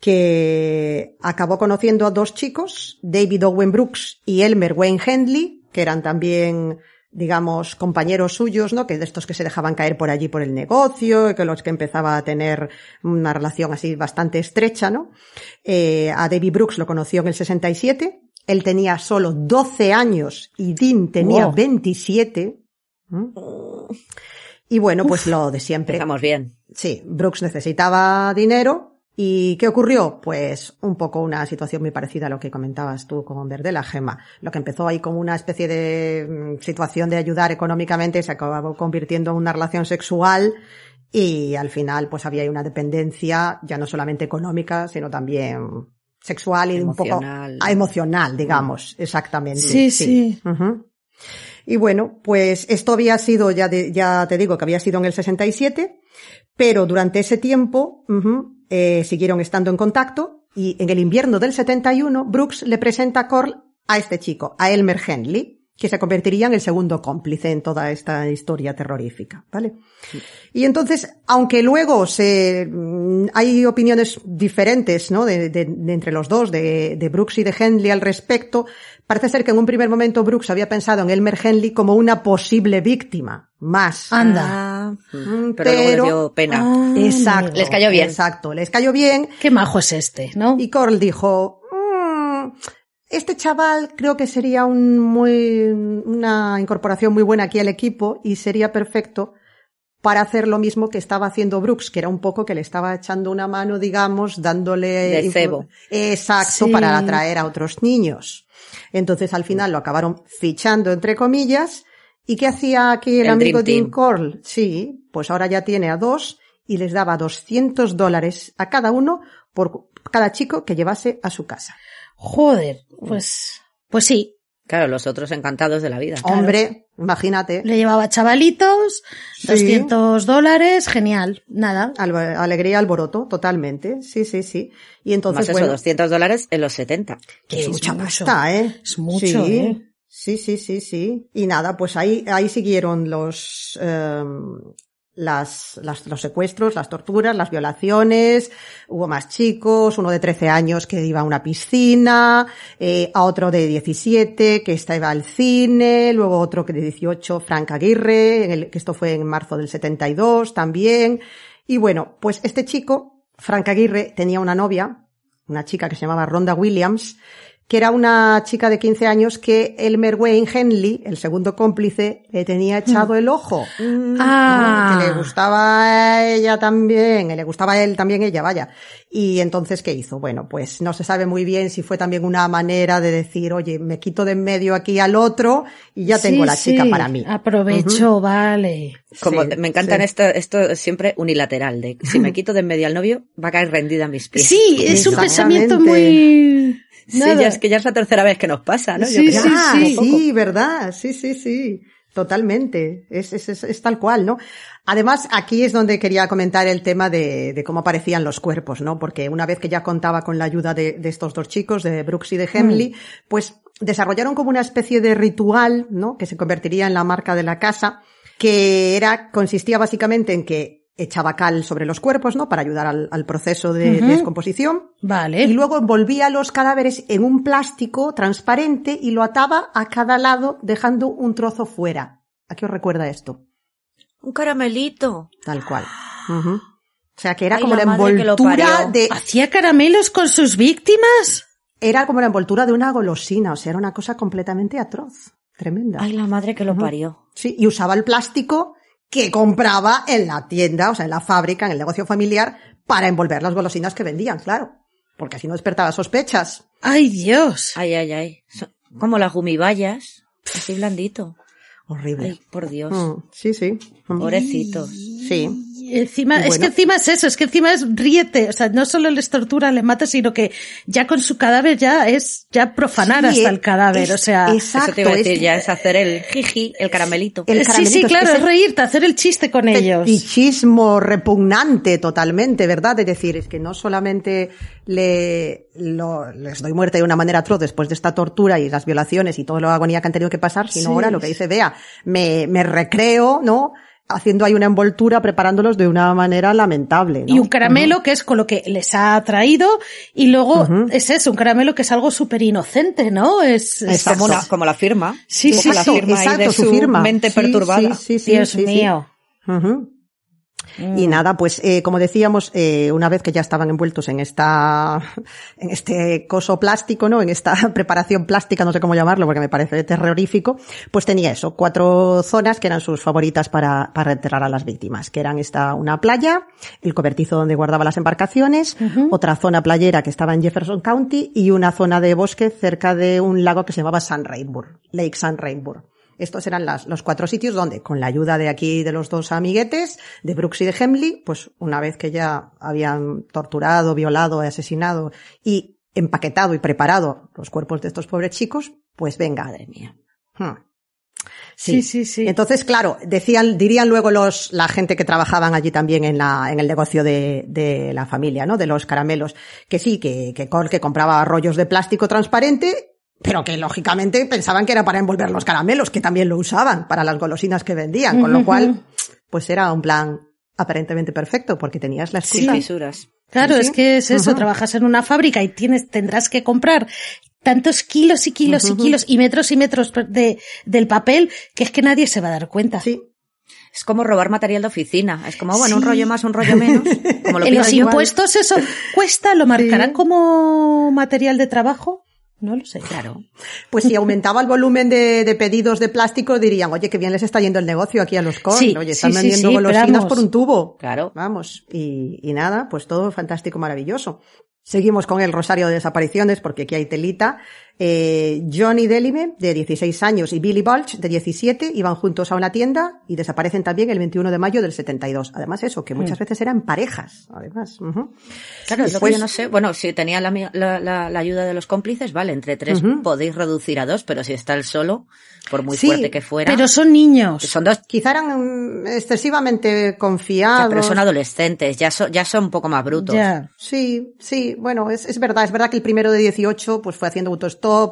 que acabó conociendo a dos chicos, David Owen Brooks y Elmer Wayne Hendley, que eran también digamos, compañeros suyos, ¿no? Que de estos que se dejaban caer por allí por el negocio, que los que empezaba a tener una relación así bastante estrecha, ¿no? Eh, a David Brooks lo conoció en el 67, él tenía solo 12 años y Dean tenía Wow. 27. ¿Mm? Y bueno, pues lo de siempre. Empezamos bien. Sí, Brooks necesitaba dinero. ¿Y qué ocurrió? Pues un poco una situación muy parecida a lo que comentabas tú con Verde la Gema. Lo que empezó ahí como una especie de mm, situación de ayudar económicamente se acabó convirtiendo en una relación sexual y al final pues había ahí una dependencia ya no solamente económica, sino también sexual y un poco Emocional. ah, emocional, digamos, exactamente. Sí, sí. Y bueno, pues esto había sido, ya, de- ya te digo que había sido en el 67, pero durante ese tiempo eh, siguieron estando en contacto y en el invierno del 71 Brooks le presenta a Corl a este chico, a Elmer Henley, que se convertiría en el segundo cómplice en toda esta historia terrorífica, ¿vale? Y entonces, aunque luego se, mm, hay opiniones diferentes, ¿no? De, de- de entre los dos, de, de Brooks y de Henley al respecto, parece ser que en un primer momento Brooks había pensado en Elmer Henley como una posible víctima, más. Anda. Ah, Mm, pero, luego les pero- dio pena. Ah, Exacto. Les cayó bien. Exacto, les cayó bien. Qué majo es este, ¿no? Y Corl dijo, "Mm, este chaval creo que sería un muy, una incorporación muy buena aquí al equipo y sería perfecto para hacer lo mismo que estaba haciendo Brooks, que era un poco que le estaba echando una mano, digamos, dándole... De cebo. Exacto, Sí. para atraer a otros niños. Entonces al final lo acabaron fichando, entre comillas. ¿Y qué hacía aquí el, El amigo Team. Corl? Sí, pues ahora ya tiene a dos y les daba 200 dólares a cada uno por cada chico que llevase a su casa. Joder, pues, pues sí. Claro, los otros encantados de la vida. Hombre, imagínate. Le llevaba chavalitos, Sí. 200 dólares, genial, nada. Al- alegría, alboroto, totalmente. Sí, sí, sí. Y entonces, Más eso, bueno, 200 dólares en los 70. que es, es mucha mucho. pasta, ¿eh? Es mucho, sí. ¿eh? Sí, sí, sí, sí. Y nada, pues ahí, ahí siguieron los, em, las, las- los secuestros, las torturas, las violaciones, hubo más chicos, uno de 13 años que iba a una piscina, eh, a otro de 17 que estaba al cine, luego otro que de 18, Frank Aguirre, en el- que esto fue en marzo del 72 también. Y bueno, pues este chico, Frank Aguirre, tenía una novia, una chica que se llamaba Rhonda Williams, que era una chica de 15 años que Elmer Wayne Henley, el segundo cómplice, le tenía echado el ojo. Mm, Ah. Que le gustaba a ella también, y le gustaba a él también ella, vaya. Y entonces, ¿qué hizo? Bueno, pues no se sabe muy bien si fue también una manera de decir, oye, me quito de en medio aquí al otro y ya tengo Sí, la chica sí, para mí. Aprovecho, vale. Como Sí, me encantan sí. esto, esto es siempre unilateral, de si me quito de en medio al novio, va a caer rendida a mis pies. Sí, es un pensamiento muy... Sí, ya es que ya es la tercera vez que nos pasa, ¿no? Yo Sí, creo. sí, Ah, sí. sí, verdad, sí, sí, sí, totalmente, es, es, es, es tal cual, ¿no? Además, aquí es donde quería comentar el tema de, de cómo aparecían los cuerpos, ¿no? Porque una vez que ya contaba con la ayuda de, de estos dos chicos, de Brooks y de Hemley, pues desarrollaron como una especie de ritual, ¿no? Que se convertiría en la marca de la casa, que era, consistía básicamente en que echaba cal sobre los cuerpos, ¿no? Para ayudar al, al proceso de- descomposición. Vale. Y luego envolvía los cadáveres en un plástico transparente y lo ataba a cada lado dejando un trozo fuera. ¿A qué os recuerda esto? Un caramelito. Tal cual. O sea que era Ay, como la envoltura de... ¿Hacía caramelos con sus víctimas? era como la envoltura de una golosina, o sea, era una cosa completamente atroz, tremenda. Ay, la madre que lo parió. Sí, y usaba el plástico que compraba en la tienda, o sea, en la fábrica, en el negocio familiar, para envolver las golosinas que vendían, claro. Porque así no despertaba sospechas. ¡Ay, Dios! Ay, ay, ay. Como las gumibayas. Así blandito. Horrible. Ay, por Dios. Mm, sí, sí. Pobrecitos. Sí. Y encima, Y es que encima es eso, es que encima es ríete, o sea, no solo les tortura, les mata, sino que ya con su cadáver ya es ya profanar Sí, hasta el cadáver, es- o sea. Exacto. Eso te iba a decir, es- ya es hacer el jiji, el caramelito. El sí, caramelito, sí, que claro, es reírte, hacer el chiste con ellos. fetichismo repugnante totalmente, ¿verdad? Es decir, es que no solamente le, lo- les doy muerte de una manera atroz después de esta tortura y las violaciones y toda la agonía que han tenido que pasar, sino Sí. ahora lo que dice Bea, me, me recreo, ¿no? Haciendo ahí una envoltura, preparándolos de una manera lamentable, ¿no? Y un caramelo que es con lo que les ha atraído y luego Ujú. es eso, un caramelo que es algo súper inocente, ¿no? Es, es- Exacto. como, la, como la firma. Sí, Como sí, la sí, firma ahí de exacto, su su firma. mente Sí, perturbada. sí, sí, sí, Dios sí, sí. mío. Ujú. Mm. Y nada, pues eh, como decíamos, eh, una vez que ya estaban envueltos en esta, en este coso plástico, ¿no? En esta preparación plástica, no sé cómo llamarlo, porque me parece terrorífico, pues tenía eso, cuatro zonas que eran sus favoritas para, para enterrar a las víctimas, que eran esta, una playa, el cobertizo donde guardaba las embarcaciones, otra zona playera que estaba en Jefferson County y una zona de bosque cerca de un lago que se llamaba San Rainbow, Lake San Rainbow. Estos eran las, los cuatro sitios donde, con la ayuda de aquí de los dos amiguetes, de Brooks y de Hemley, pues una vez que ya habían torturado, violado, asesinado y empaquetado y preparado los cuerpos de estos pobres chicos, pues venga. Madre mía. Hmm. Sí, sí, sí. Entonces, claro, decían, dirían luego los, la gente que trabajaban allí también en la, en el negocio de, de la familia, ¿no? De los caramelos, que sí, que, que, que compraba rollos de plástico transparente, pero que lógicamente pensaban que era para envolver los caramelos, que también lo usaban para las golosinas que vendían, con lo cual, pues era un plan aparentemente perfecto, porque tenías la Sin excusa. fisuras. Claro, Sí, es sí. que es eso, trabajas en una fábrica y tienes, tendrás que comprar tantos kilos y kilos y kilos y metros y metros de, del papel que es que nadie se va a dar cuenta. Sí, Es como robar material de oficina. Es como, bueno, un Sí. rollo más, un rollo menos. Como lo en los igual. impuestos eso cuesta, lo marcarán Sí. como material de trabajo. No lo sé. Claro. Pues si aumentaba el volumen de, de pedidos de plástico, dirían, oye, qué bien les está yendo el negocio aquí a los con. Sí, oye, están sí, vendiendo sí, golosinas vamos. por un tubo. Claro. Vamos, y, y nada, pues todo fantástico, maravilloso. Seguimos con el rosario de desapariciones, porque aquí hay telita. Eh, Johnny Delime, de 16 años, y Billy Balch, de 17, iban juntos a una tienda y desaparecen también el 21 de mayo del 72. Además eso, que muchas veces eran parejas, además. Claro, lo que yo no sé. Bueno, si tenía la, ami- la, la- la ayuda de los cómplices, vale, entre tres podéis reducir a dos, pero si está él solo, por muy Sí, fuerte que fuera, Pero son niños. son dos, Quizá eran mm, excesivamente ya, confiados. pero son adolescentes, ya son, ya son un poco más brutos. Ya. Sí, sí, bueno, es, es verdad, es verdad que el primero de 18 pues fue haciendo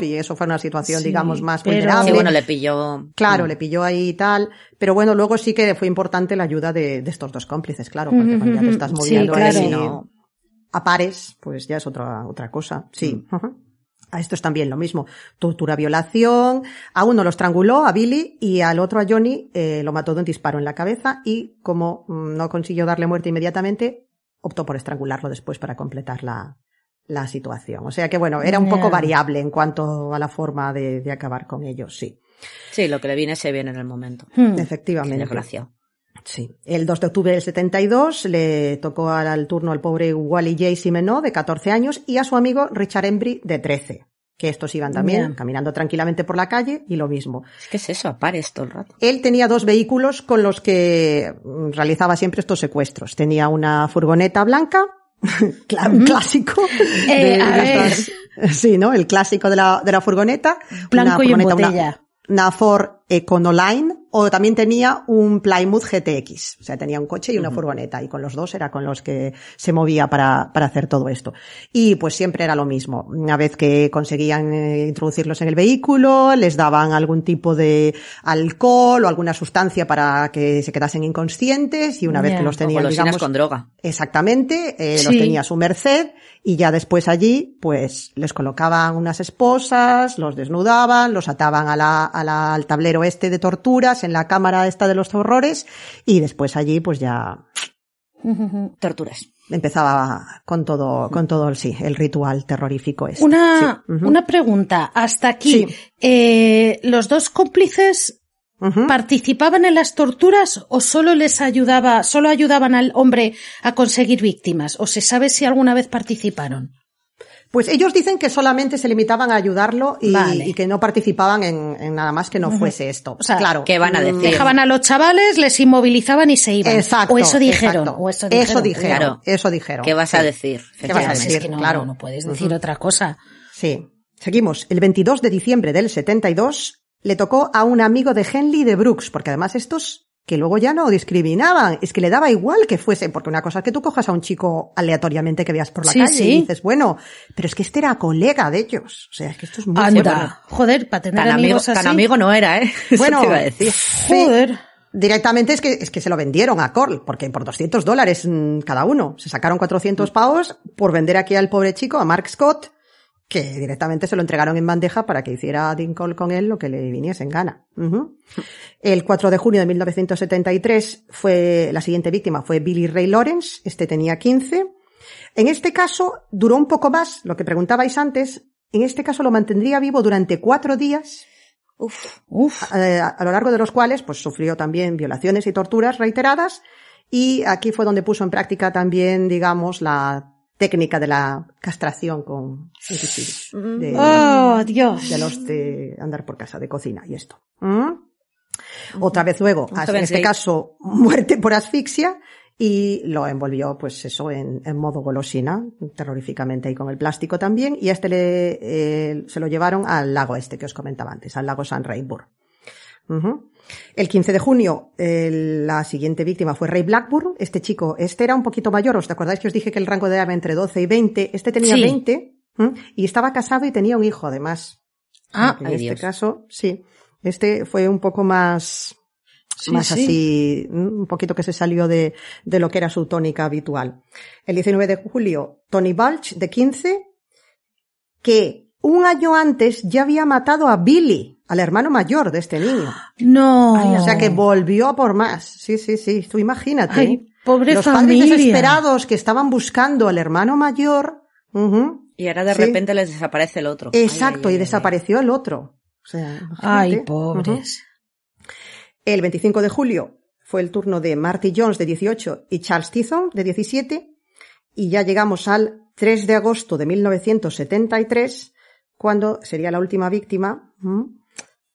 y eso fue una situación, Sí, digamos, más pero- vulnerable. Sí, bueno, le pilló. Claro, le pilló ahí y tal, pero bueno, luego sí que fue importante la ayuda de, de estos dos cómplices, claro, porque cuando ya te estás Sí, moviendo claro. ahí Si no- a pares, pues ya es otra, otra cosa, sí. Mm. A esto es también lo mismo. Tortura, violación. A uno lo estranguló, a Billy, y al otro, a Johnny, eh, lo mató de un disparo en la cabeza y como mm, no consiguió darle muerte inmediatamente, optó por estrangularlo después para completar la, la situación. O sea que bueno, era un poco variable en cuanto a la forma de, de acabar con ellos, sí. Sí, lo que le viene se viene en el momento. Hmm. Efectivamente. desgraciado. Sí. El 2 de octubre del 72 le tocó al, al turno al pobre Wally J. Simeno, de 14 años, y a su amigo Richard Embry, de 13. Que estos iban también caminando tranquilamente por la calle y lo mismo. ¿Qué es eso? A pares todo el rato. Él tenía dos vehículos con los que mm, realizaba siempre estos secuestros. Tenía una furgoneta blanca, un clásico. Eh, de estas- sí, ¿no? El clásico de la, de la furgoneta. Blanco Una y en furgoneta, una- botella. una Ford Econoline o también tenía un Plymouth GTX. O sea, tenía un coche y una furgoneta y con los dos era con los que se movía para, para hacer todo esto. Y pues siempre era lo mismo. Una vez que conseguían eh, introducirlos en el vehículo, les daban algún tipo de alcohol o alguna sustancia para que se quedasen inconscientes y una vez que los O tenían, golosinas digamos, con droga. Exactamente, eh, los tenía a su merced y ya después allí, pues les colocaban unas esposas, los desnudaban, los ataban a la, a la- al tablero este de torturas en la cámara esta de los horrores y después allí, pues ya, Torturas. empezaba con todo, con todo el sí, el ritual terrorífico este. Una, Sí, una pregunta. Hasta aquí, Sí. eh, ¿los dos cómplices participaban en las torturas o solo les ayudaba, solo ayudaban al hombre a conseguir víctimas? ¿O se sabe si alguna vez participaron? Pues ellos dicen que solamente se limitaban a ayudarlo y, Vale. y que no participaban en, en nada más que no fuese esto. O sea, claro. ¿qué van a mm, decir? Dejaban a los chavales, les inmovilizaban y se iban. Exacto. O eso dijeron. exacto. O eso dijeron. Eso dijeron. Claro. Eso dijeron. ¿Qué vas a decir? ¿Qué vas a Es decir? que no, claro. no puedes decir otra cosa. Sí. Seguimos. El 22 de diciembre del 72 le tocó a un amigo de Henley de Brooks, porque además estos que luego ya no discriminaban, es que le daba igual que fuese, porque una cosa es que tú cojas a un chico aleatoriamente que veas por la Sí, calle sí. y dices, bueno, pero es que este era colega de ellos. O sea, es que esto es muy Anda. Joder, para tener Tan amigo, amigos así. tan amigo no era, ¿eh? Eso Bueno, te iba a decir. Joder. Directamente es que, es que se lo vendieron a Corl, porque por 200 dólares mm, cada uno. Se sacaron 400 pavos por vender aquí al pobre chico, a Mark Scott, que directamente se lo entregaron en bandeja para que hiciera Dean Cole con él lo que le viniese en gana. El 4 de junio de 1973 fue, la siguiente víctima fue Billy Ray Lawrence, este tenía 15. En este caso duró un poco más, lo que preguntabais antes, en este caso lo mantendría vivo durante cuatro días, Uf. Uf. eh, a lo largo de los cuales pues sufrió también violaciones y torturas reiteradas y aquí fue donde puso en práctica también digamos la técnica de la castración con herbicidas de, Oh, Dios. de los de andar por casa de cocina y esto ¿Mm? otra vez luego en este caso muerte por asfixia y lo envolvió, pues eso, en, en modo golosina, terroríficamente y con el plástico también, y a este le, eh, se lo llevaron al lago este que os comentaba antes, al lago San Rainbow. Ujú. El 15 de junio, el- la siguiente víctima fue Ray Blackburn. Este chico, este era un poquito mayor. ¿Os acordáis que os dije que el rango de edad era entre 12 y 20? Este tenía Sí. 20 ¿m? y estaba casado y tenía un hijo además. Ah, en ay, este Dios. caso, sí. Este fue un poco más, Sí, más sí. así, un poquito que se salió de, de lo que era su tónica habitual. El 19 de julio, Tony Balch, de 15, que un año antes ya había matado a Billy, al hermano mayor de este niño. no. O sea que volvió a por más. Sí, sí, sí. Tú imagínate. Ay, pobre Los familia. padres desesperados que estaban buscando al hermano mayor. Y ahora de Sí. repente les desaparece el otro. Exacto, ay, y ay, desapareció el otro. O sea, Ay, pobres. El 25 de julio fue el turno de Marty Jones de 18 y Charles Tithon de 17 y ya llegamos al 3 de agosto de 1973 cuando sería la última víctima.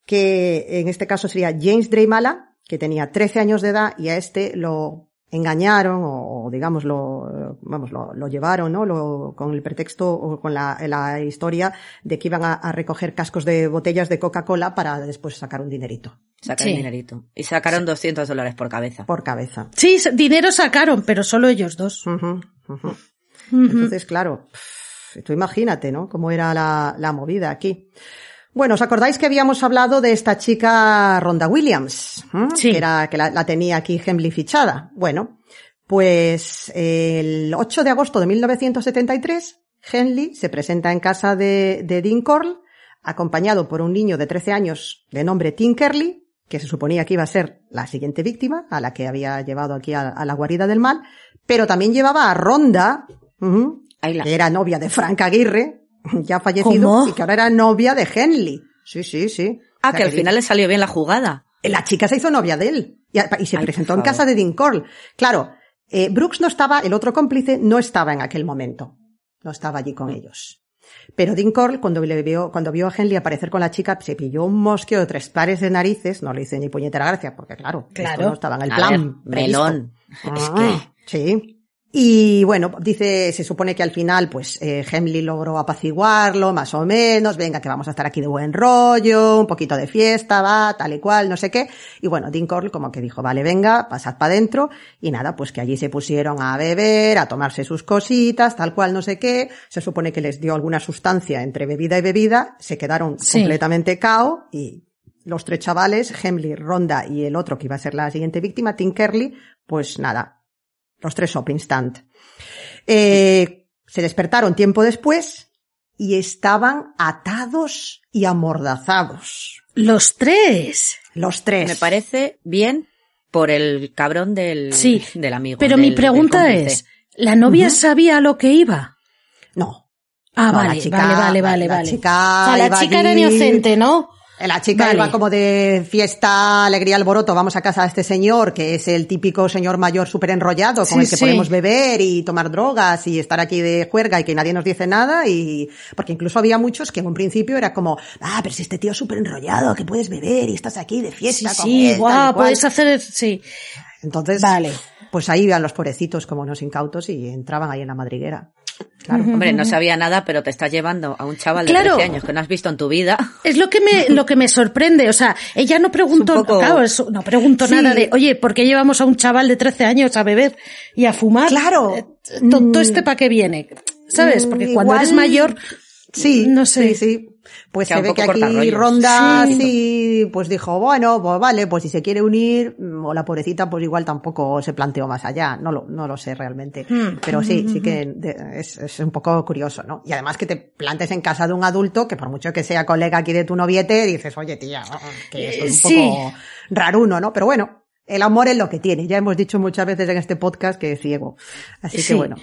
Que en este caso sería James Dreymala que tenía 13 años de edad y a este lo engañaron o digamos lo vamos lo, lo llevaron no lo, con el pretexto o con la, la historia de que iban a, a recoger cascos de botellas de Coca-Cola para después sacar un dinerito Sacar Sí. el dinerito. Y sacaron 200 dólares por cabeza. por cabeza. Sí, dinero sacaron, pero solo ellos dos. Entonces, claro, pff, tú imagínate, ¿no? Cómo era la, la movida aquí. Bueno, ¿os acordáis que habíamos hablado de esta chica Ronda Williams? ¿Mm? Sí. Que era, que la, la tenía aquí Hemley fichada. Bueno, pues el 8 de agosto de 1973, Henley se presenta en casa de, de Dean Corll, acompañado por un niño de 13 años de nombre Tim Kerley, que se suponía que iba a ser la siguiente víctima, a la que había llevado aquí a, a la guarida del mal, pero también llevaba a Ronda, que era novia de Frank Aguirre, ya fallecido, ¿Cómo? y que ahora era novia de Henley. Sí, sí, sí. Ah, O sea que al final le salió bien la jugada. la chica se hizo novia de él y, y se Ay, presentó en casa de Dean Corll. Claro, eh, Brooks no estaba, el otro cómplice no estaba en aquel momento. No estaba allí con ellos. Pero Dean Corll, cuando, le vio, cuando vio a Henley aparecer con la chica, se pilló un mosqueo de tres pares de narices, no le hice ni puñetera gracia, porque claro, esto Claro. no estaba en el plan. ver, melón. Es Ah, que... Sí. Y bueno, dice, se supone que al final, pues, eh, Hemley logró apaciguarlo, más o menos, venga, que vamos a estar aquí de buen rollo, un poquito de fiesta, va, tal y cual, no sé qué. Y bueno, Dean Corll como que dijo, vale, venga, pasad para adentro. Y nada, pues que allí se pusieron a beber, a tomarse sus cositas, tal cual, no sé qué. Se supone que les dio alguna sustancia entre bebida y bebida, se quedaron Sí. completamente cao y los tres chavales, Hemley, Ronda y el otro que iba a ser la siguiente víctima, Tim Kerley, pues nada, los tres up instant. Eh, se despertaron tiempo después y estaban atados y amordazados. Los tres. Los tres. Me parece bien por el cabrón del, Sí, del amigo. Pero del- mi pregunta es, ¿La novia sabía a lo que iba? No. Ah, No, la vale, chica- vale, vale, vale, la vale. chica o sea, la chica era inocente, ¿no? La chica Vale. iba como de fiesta, alegría, alboroto. Vamos a casa de este señor, que es el típico señor mayor súper enrollado, con Sí, el que sí. podemos beber y tomar drogas y estar aquí de juerga y que nadie nos dice nada. Y porque incluso había muchos que en un principio era como, ah, pero si este tío es súper enrollado, que puedes beber y estás aquí de Sí, fiesta. con sí, él, y guau, cual". puedes hacer, sí. Entonces, Vale. pues ahí iban los pobrecitos como unos incautos y entraban ahí en la madriguera. Claro. Hombre, no sabía nada, pero te estás llevando a un chaval de Claro. 13 años que no has visto en tu vida. Es lo que me, lo que me sorprende. O sea, ella no preguntó, poco- claro, es- no preguntó Sí. nada de, oye, ¿por qué llevamos a un chaval de 13 años a beber y a fumar? Claro. Eh, ¿Todo Mm. este para qué viene? ¿Sabes? Porque cuando igual- eres mayor, Sí, no sé. Sí, sí. Pues Queda se ve que aquí. Ronda Sí. sí. pues dijo, bueno, pues vale, pues si se quiere unir, mm, o la pobrecita, pues igual tampoco se planteó más allá. No lo, no lo sé realmente. Mm. Pero sí, sí que de- es, es un poco curioso, ¿no? Y además que te plantes en casa de un adulto, que por mucho que sea colega aquí de tu noviete, dices, oye tía, que esto es un Sí. poco raruno, ¿no? Pero bueno. El amor es lo que tiene. Ya hemos dicho muchas veces en este podcast que es ciego. Así Sí. que bueno.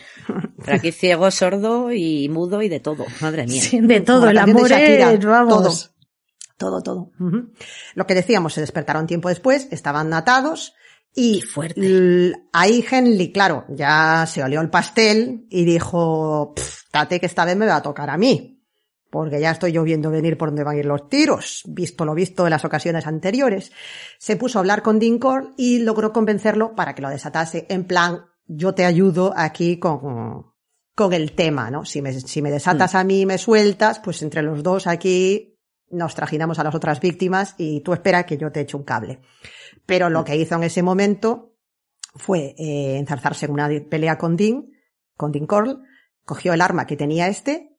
Pero aquí ciego, sordo y mudo y de todo. Madre mía. sí, de todo, Como el amor Shakira, es, vamos. Todo, todo, todo. Lo que decíamos, se despertaron tiempo después, estaban atados y Qué fuerte. l- ahí Henley, claro, ya se olió el pastel y dijo, "Pff, date que esta vez me va a tocar a mí. Porque ya estoy yo viendo venir por dónde van a ir los tiros, visto lo visto en las ocasiones anteriores. Se puso a hablar con Dean Cole y logró convencerlo para que lo desatase en plan, yo te ayudo aquí con, con el tema, ¿no? Si me, si me desatas a mí y me sueltas, pues entre los dos aquí nos trajinamos a las otras víctimas y tú espera que yo te eche un cable. Pero lo que hizo en ese momento fue eh, enzarzarse en una pelea con Dean, con Dean cogió el arma que tenía este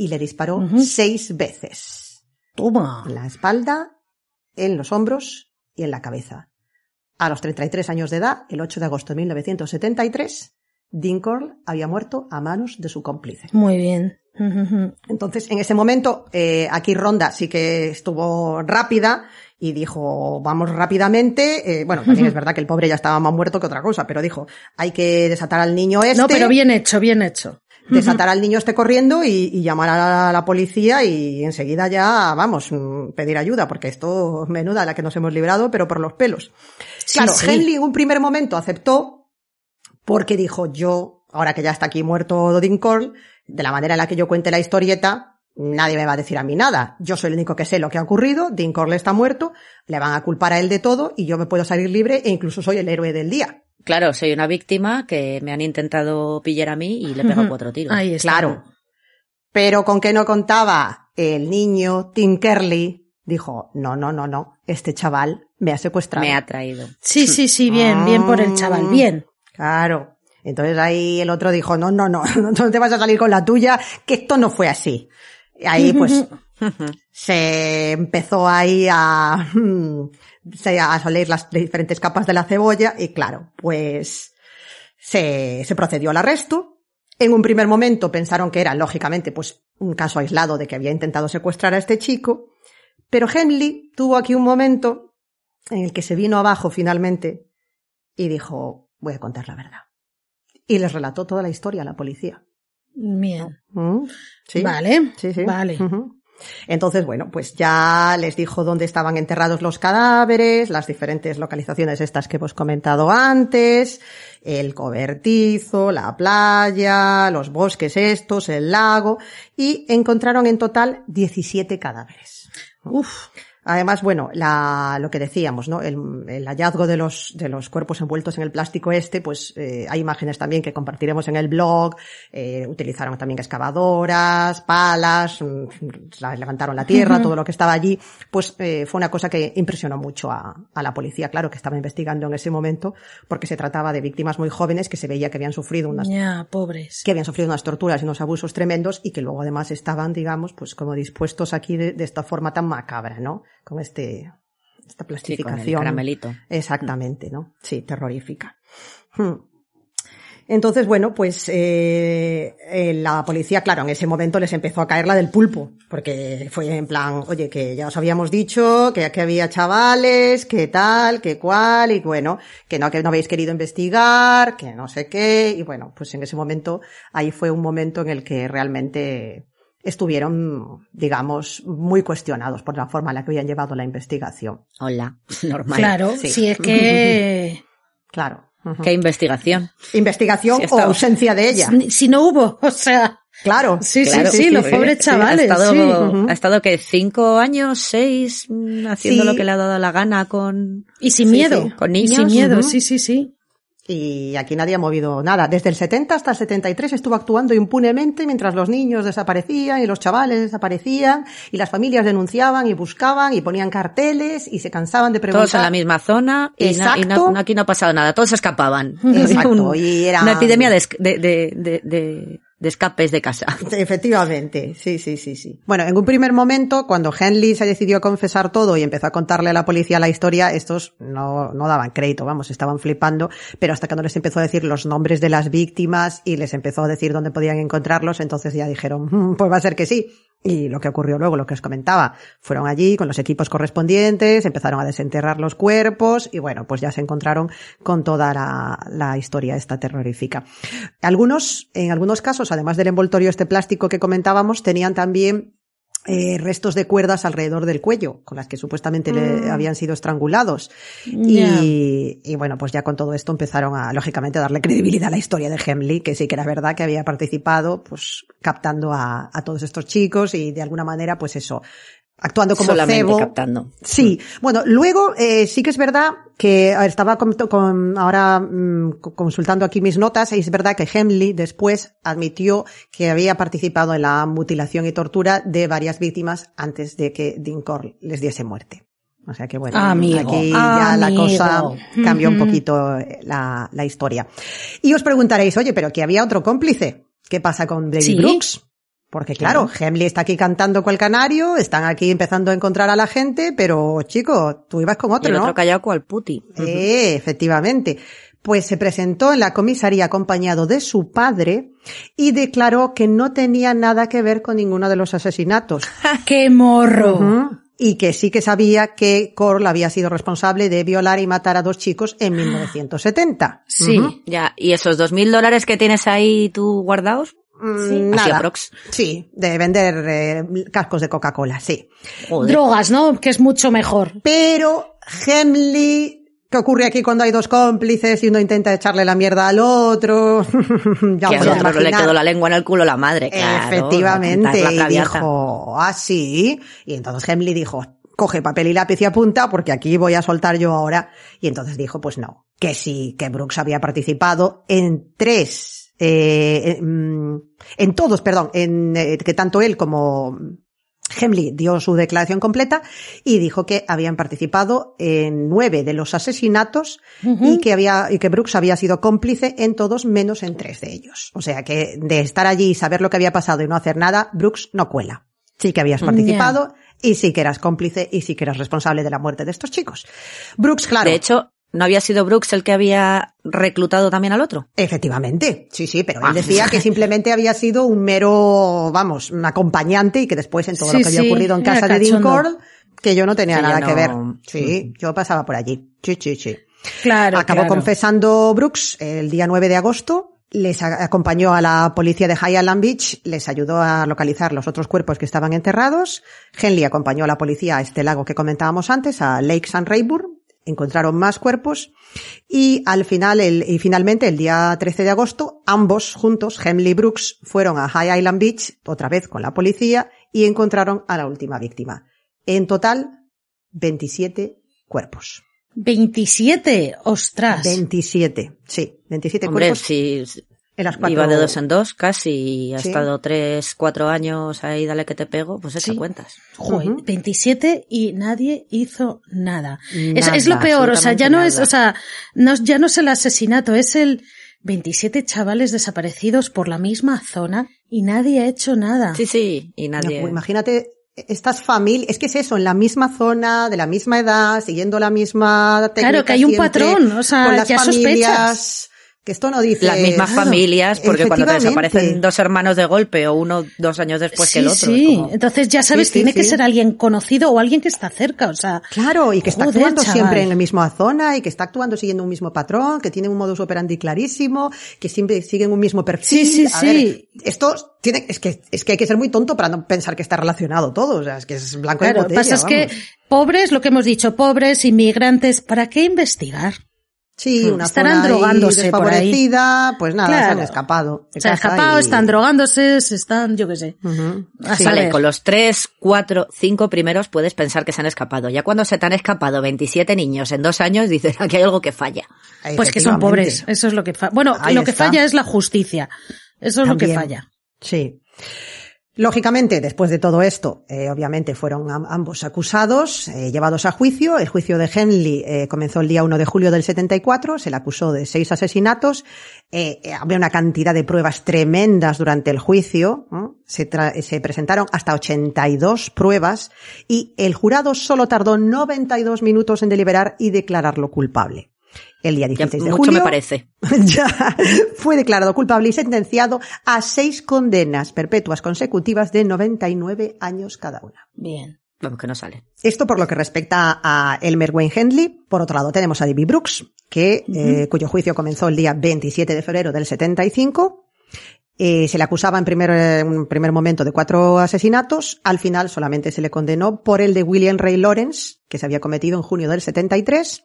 y le disparó seis veces. Toma. En la espalda, en los hombros y en la cabeza. A los 33 años de edad, el 8 de agosto de 1973, Dean Corll había muerto a manos de su cómplice. Muy bien. Entonces, en ese momento, eh, aquí Ronda sí que estuvo rápida y dijo, vamos rápidamente. Eh, bueno, también es verdad que el pobre ya estaba más muerto que otra cosa, pero dijo, hay que desatar al niño este. No, pero bien hecho, bien hecho. Desatar al niño este corriendo y, y llamar a la policía y enseguida ya, vamos, mm, pedir ayuda, porque esto, menuda la que nos hemos librado, pero por los pelos. Sí, Claro, sí. Henley en un primer momento aceptó porque dijo yo, ahora que ya está aquí muerto Dodin Cole, de la manera en la que yo cuente la historieta, nadie me va a decir a mí nada. Yo soy el único que sé lo que ha ocurrido, Dean Corll está muerto, le van a culpar a él de todo y yo me puedo salir libre e incluso soy el héroe del día. Claro, soy una víctima que me han intentado pillar a mí y le he pegado cuatro tiros. Ahí está. Claro. Pero con qué no contaba el niño Tim Kerley dijo, no, no, no, no, este chaval me ha secuestrado. Me ha traído. Sí, sí, sí, bien, bien por el chaval, Ah. bien. Claro. Entonces ahí el otro dijo, no, no, no, no te vas a salir con la tuya, que esto no fue así. Y ahí pues se empezó ahí a, a salir las diferentes capas de la cebolla y claro, pues se, se procedió al arresto. En un primer momento pensaron que era, lógicamente, pues un caso aislado de que había intentado secuestrar a este chico, pero Henley tuvo aquí un momento en el que se vino abajo finalmente y dijo, voy a contar la verdad. Y les relató toda la historia a la policía. Bien. ¿Mm? ¿Sí? Vale. Sí, sí. Vale. Entonces, bueno, pues ya les dijo dónde estaban enterrados los cadáveres, las diferentes localizaciones estas que hemos comentado antes, el cobertizo, la playa, los bosques estos, el lago, y encontraron en total 17 cadáveres. Uf. Además, bueno, la, lo que decíamos, ¿no? El, el hallazgo de los, de los cuerpos envueltos en el plástico este, pues eh, hay imágenes también que compartiremos en el blog. eh, utilizaron también excavadoras, palas, mm, la- levantaron la tierra, todo lo que estaba allí. Pues eh, fue una cosa que impresionó mucho a, a la policía, claro, que estaba investigando en ese momento, porque se trataba de víctimas muy jóvenes que se veía que habían sufrido unas Ya, pobres. que habían sufrido unas torturas y unos abusos tremendos y que luego además estaban, digamos, pues como dispuestos aquí de, de esta forma tan macabra, ¿no? Con este, esta Sí, con el plastificación. caramelito. Exactamente, ¿no? Sí, terrorífica. Hmm. Entonces, bueno, pues eh, eh, la policía, claro, en ese momento les empezó a caer la del pulpo, porque fue en plan, oye, que ya os habíamos dicho que aquí había chavales, que tal, que cual, y bueno, que no, que no habéis querido investigar, que no sé qué, y bueno, pues en ese momento, ahí fue un momento en el que realmente estuvieron, digamos, muy cuestionados por la forma en la que habían llevado la investigación. Hola, normal. Claro, Sí. si es que Claro. ¿Qué investigación? Investigación o ausencia de ella. si- si no hubo, o sea, Claro. sí, Claro, sí, sí, los sí, pobres sí, chavales, ha estado, sí. Ujú. ha estado que cinco años, seis, mm, haciendo Sí. lo que le ha dado la gana con... Y sin Sí, miedo, sí. Con y sin niños, miedo, sí, sí, sí. Y aquí nadie ha movido nada. Desde el 70 hasta el 73 estuvo actuando impunemente mientras los niños desaparecían y los chavales desaparecían y las familias denunciaban y buscaban y ponían carteles y se cansaban de preguntar. Todos en la misma zona y, na- y na- Exacto. aquí no ha pasado nada, todos se escapaban. Exacto, Un- y era- Una epidemia de, esc- de, de, de, de- escapes de casa. Efectivamente, sí, sí, sí, sí. Bueno, en un primer momento, cuando Henley se decidió a confesar todo y empezó a contarle a la policía la historia, estos no, no daban crédito, vamos, estaban flipando, pero hasta cuando les empezó a decir los nombres de las víctimas y les empezó a decir dónde podían encontrarlos, entonces ya dijeron, "Mm, pues va a ser que sí. Y lo que ocurrió luego, lo que os comentaba, fueron allí con los equipos correspondientes, empezaron a desenterrar los cuerpos y bueno, pues ya se encontraron con toda la, la historia esta terrorífica. Algunos, en algunos casos, además del envoltorio este plástico que comentábamos, tenían también eh, restos de cuerdas alrededor del cuello, con las que supuestamente le habían sido estrangulados. Y, y bueno, pues ya con todo esto empezaron a, lógicamente, a darle credibilidad a la historia de Hemley, que sí que era verdad que había participado, pues captando a, a todos estos chicos y de alguna manera, pues eso, actuando como Solamente cebo. captando. Sí, bueno, luego eh, sí que es verdad que estaba con, con- ahora mm, co- consultando aquí mis notas, y es verdad que Hemley después admitió que había participado en la mutilación y tortura de varias víctimas antes de que Dincore les diese muerte. O sea que bueno, Amigo, aquí ya la amigo. cosa cambió un poquito eh, la, la historia. Y os preguntaréis, oye, pero que había otro cómplice. ¿Qué pasa con David Sí. Brooks? Porque claro, Hemley está aquí cantando cual canario, están aquí empezando a encontrar a la gente, pero chico, tú ibas con Y otro, el ¿no? otro callado cual puti. Eh, efectivamente. Pues se presentó en la comisaría acompañado de su padre y declaró que no tenía nada que ver con ninguno de los asesinatos. ¡Qué morro! Y que sí que sabía que Cole había sido responsable de violar y matar a dos chicos en 1970. Sí. Ujú. Ya, ¿y esos dos mil dólares que tienes ahí tú guardados? Mm, Así nada. Sí, de vender eh, cascos de Coca-Cola, sí. Joder. Drogas, ¿no? Que es mucho mejor. Pero Hemley, ¿qué ocurre aquí cuando hay dos cómplices y uno intenta echarle la mierda al otro? ya que al otro le quedó la lengua en el culo la madre, claro. Efectivamente, a la y dijo, ah, sí. Y entonces Hemley dijo, coge papel y lápiz y apunta porque aquí voy a soltar yo ahora. Y entonces dijo, pues no, que sí, que Brooks había participado en tres, eh, en, en todos, perdón, en eh, que tanto él como Hemley dio su declaración completa y dijo que habían participado en nueve de los asesinatos y que había y que Brooks había sido cómplice en todos menos en tres de ellos. O sea que de estar allí y saber lo que había pasado y no hacer nada, Brooks no cuela. Sí que habías participado y sí que eras cómplice y sí que eras responsable de la muerte de estos chicos. Brooks, claro. De hecho, ¿no había sido Brooks el que había reclutado también al otro? Efectivamente, sí, sí, pero él Ah. decía que simplemente había sido un mero, vamos, un acompañante y que después en todo Sí, lo que había sí, ocurrido en casa de. Cole, que yo no tenía nada no- que ver. Sí, yo pasaba por allí. Sí, sí, sí. Claro, Acabó claro. confesando Brooks el día 9 de agosto. Les acompañó a la policía de Highland Beach, les ayudó a localizar los otros cuerpos que estaban enterrados. Henley acompañó a la policía a este lago que comentábamos antes, a Lake San Rayburn. Encontraron más cuerpos y al final, el, y finalmente el día 13 de agosto, ambos juntos, Hemley Brooks, fueron a High Island Beach, otra vez con la policía, y encontraron a la última víctima. En total, 27 cuerpos. 27, ostras. 27, sí, 27 Hombre, cuerpos si en las cuatro. iba de dos en dos casi y ha Sí. estado tres, cuatro años ahí, dale que te pego, pues echa Sí. cuentas. Joder, Ujú. 27 y nadie hizo nada. Es, Nada, es lo peor, o sea, ya no es, o sea, no, ya no es el asesinato, es el 27 chavales desaparecidos por la misma zona y nadie ha hecho nada. Sí, sí, y No, nadie. pues imagínate estas familias, es que es eso, en la misma zona, de la misma edad, siguiendo la misma técnica Claro, que hay un siempre, patrón, o sea, con las ya familias, sospechas. Que esto no dice... Las mismas Claro, familias, porque cuando te desaparecen dos hermanos de golpe o uno dos años después sí, que el otro. sí. como- Entonces ya sabes, Sí, sí, tiene que ser alguien conocido o alguien que está cerca, o sea. Claro, y que está Joder, actuando chaval. siempre en la misma zona y que está actuando siguiendo un mismo patrón, que tiene un modus operandi clarísimo, que siempre siguen un mismo perfil. Sí, sí, A sí. ver, esto tiene, es que, es que hay que ser muy tonto para no pensar que está relacionado todo, o sea, es que es blanco Claro, y lo que pasa es que pobres, lo que hemos dicho, pobres, inmigrantes, ¿para qué investigar? Sí, una estarán zona ahí drogándose por ahí. pues nada, se han escapado. Se han escapado, y- están drogándose, se están, yo qué sé. Ujú. A Sí. Vale, con los tres, cuatro, cinco primeros puedes pensar que se han escapado. Ya cuando se te han escapado 27 niños en dos años, dices, aquí hay algo que falla. Pues que son pobres, eso es lo que falla. Bueno, Ahí lo que está. falla es la justicia. Eso es lo que falla. Sí. Lógicamente, después de todo esto, eh, obviamente fueron am- ambos acusados, eh, llevados a juicio. El juicio de Henley eh, comenzó el día 1 de julio del 74, se le acusó de seis asesinatos. Había una cantidad de pruebas tremendas durante el juicio. se presentaron hasta 82 pruebas y el jurado solo tardó 92 minutos en deliberar y declararlo culpable. El día Ya 16 de mucho julio me parece. ya fue declarado culpable y sentenciado a seis condenas perpetuas consecutivas de 99 años cada una. Bien. Vamos, que no sale. Esto por lo que respecta a Elmer Wayne Hendley. Por otro lado, tenemos a David Brooks, que, eh, cuyo juicio comenzó el día 27 de febrero del 75. Eh, se le acusaba en primer, eh, primer momento de cuatro asesinatos. Al final solamente se le condenó por el de William Ray Lawrence, que se había cometido en junio del 73.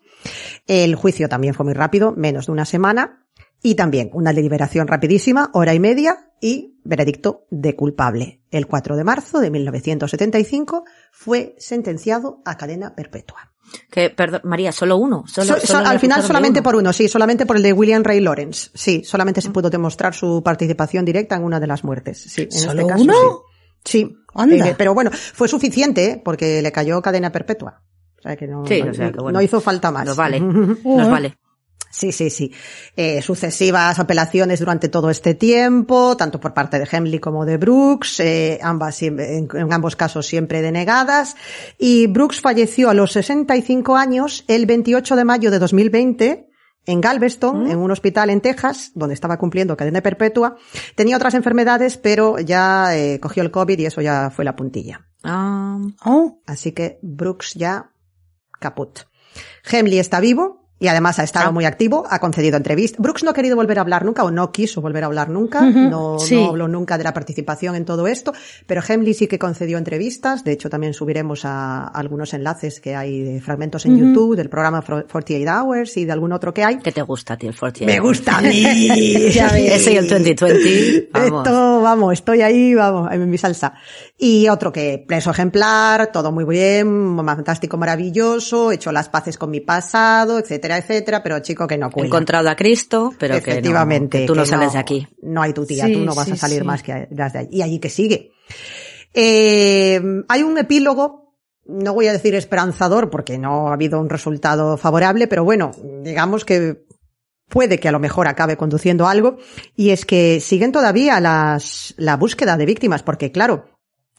El juicio también fue muy rápido, menos de una semana. Y también una deliberación rapidísima, hora y media, y veredicto de culpable. El 4 de marzo de 1975 fue sentenciado a cadena perpetua. Que, perdón, María, solo uno. Solo, So- al final solamente uno. por uno, sí, solamente por el de William Ray Lawrence. Sí, solamente se pudo demostrar su participación directa en una de las muertes. Sí, en ¿Solo este caso, uno? Sí. Sí. Anda. Eh, pero bueno, fue suficiente, ¿eh? porque le cayó cadena perpetua. O sea que no, Sí, no, o sea que bueno. no hizo falta más. Nos vale. Nos vale. Sí, sí, sí. Eh, sucesivas apelaciones durante todo este tiempo, tanto por parte de Hemley como de Brooks, eh, ambas en, en ambos casos siempre denegadas. Y Brooks falleció a los 65 años el 28 de mayo de 2020 en Galveston, en un hospital en Texas, donde estaba cumpliendo cadena perpetua. Tenía otras enfermedades, pero ya eh, cogió el COVID y eso ya fue la puntilla. Ah, Oh, Así que Brooks ya caput. Hemley está vivo y además ha estado Ah. muy activo, ha concedido entrevistas. Brooks no ha querido volver a hablar nunca o no quiso volver a hablar nunca, no, sí. no habló nunca de la participación en todo esto, pero Hemley sí que concedió entrevistas, de hecho también subiremos a algunos enlaces que hay de fragmentos en YouTube del programa Fro- 48 Hours y de algún otro que hay. ¿qué te gusta a ti el 48? Me gusta a mí. Ya. Ese y el 2020. Vamos. Esto, vamos, estoy ahí, vamos, en mi salsa. Y otro que, preso ejemplar, todo muy bien, fantástico, maravilloso, he hecho las paces con mi pasado, etcétera, etcétera, pero chico que no He cuela. encontrado a Cristo, pero que no, Efectivamente. que tú no que sales de aquí. No hay tu tía, Sí, tú no vas sí, a salir sí. más que las de allí. Y allí que sigue. Eh, hay un epílogo, no voy a decir esperanzador porque no ha habido un resultado favorable, pero bueno, digamos que puede que a lo mejor acabe conduciendo a algo, y es que siguen todavía las, la búsqueda de víctimas, porque claro,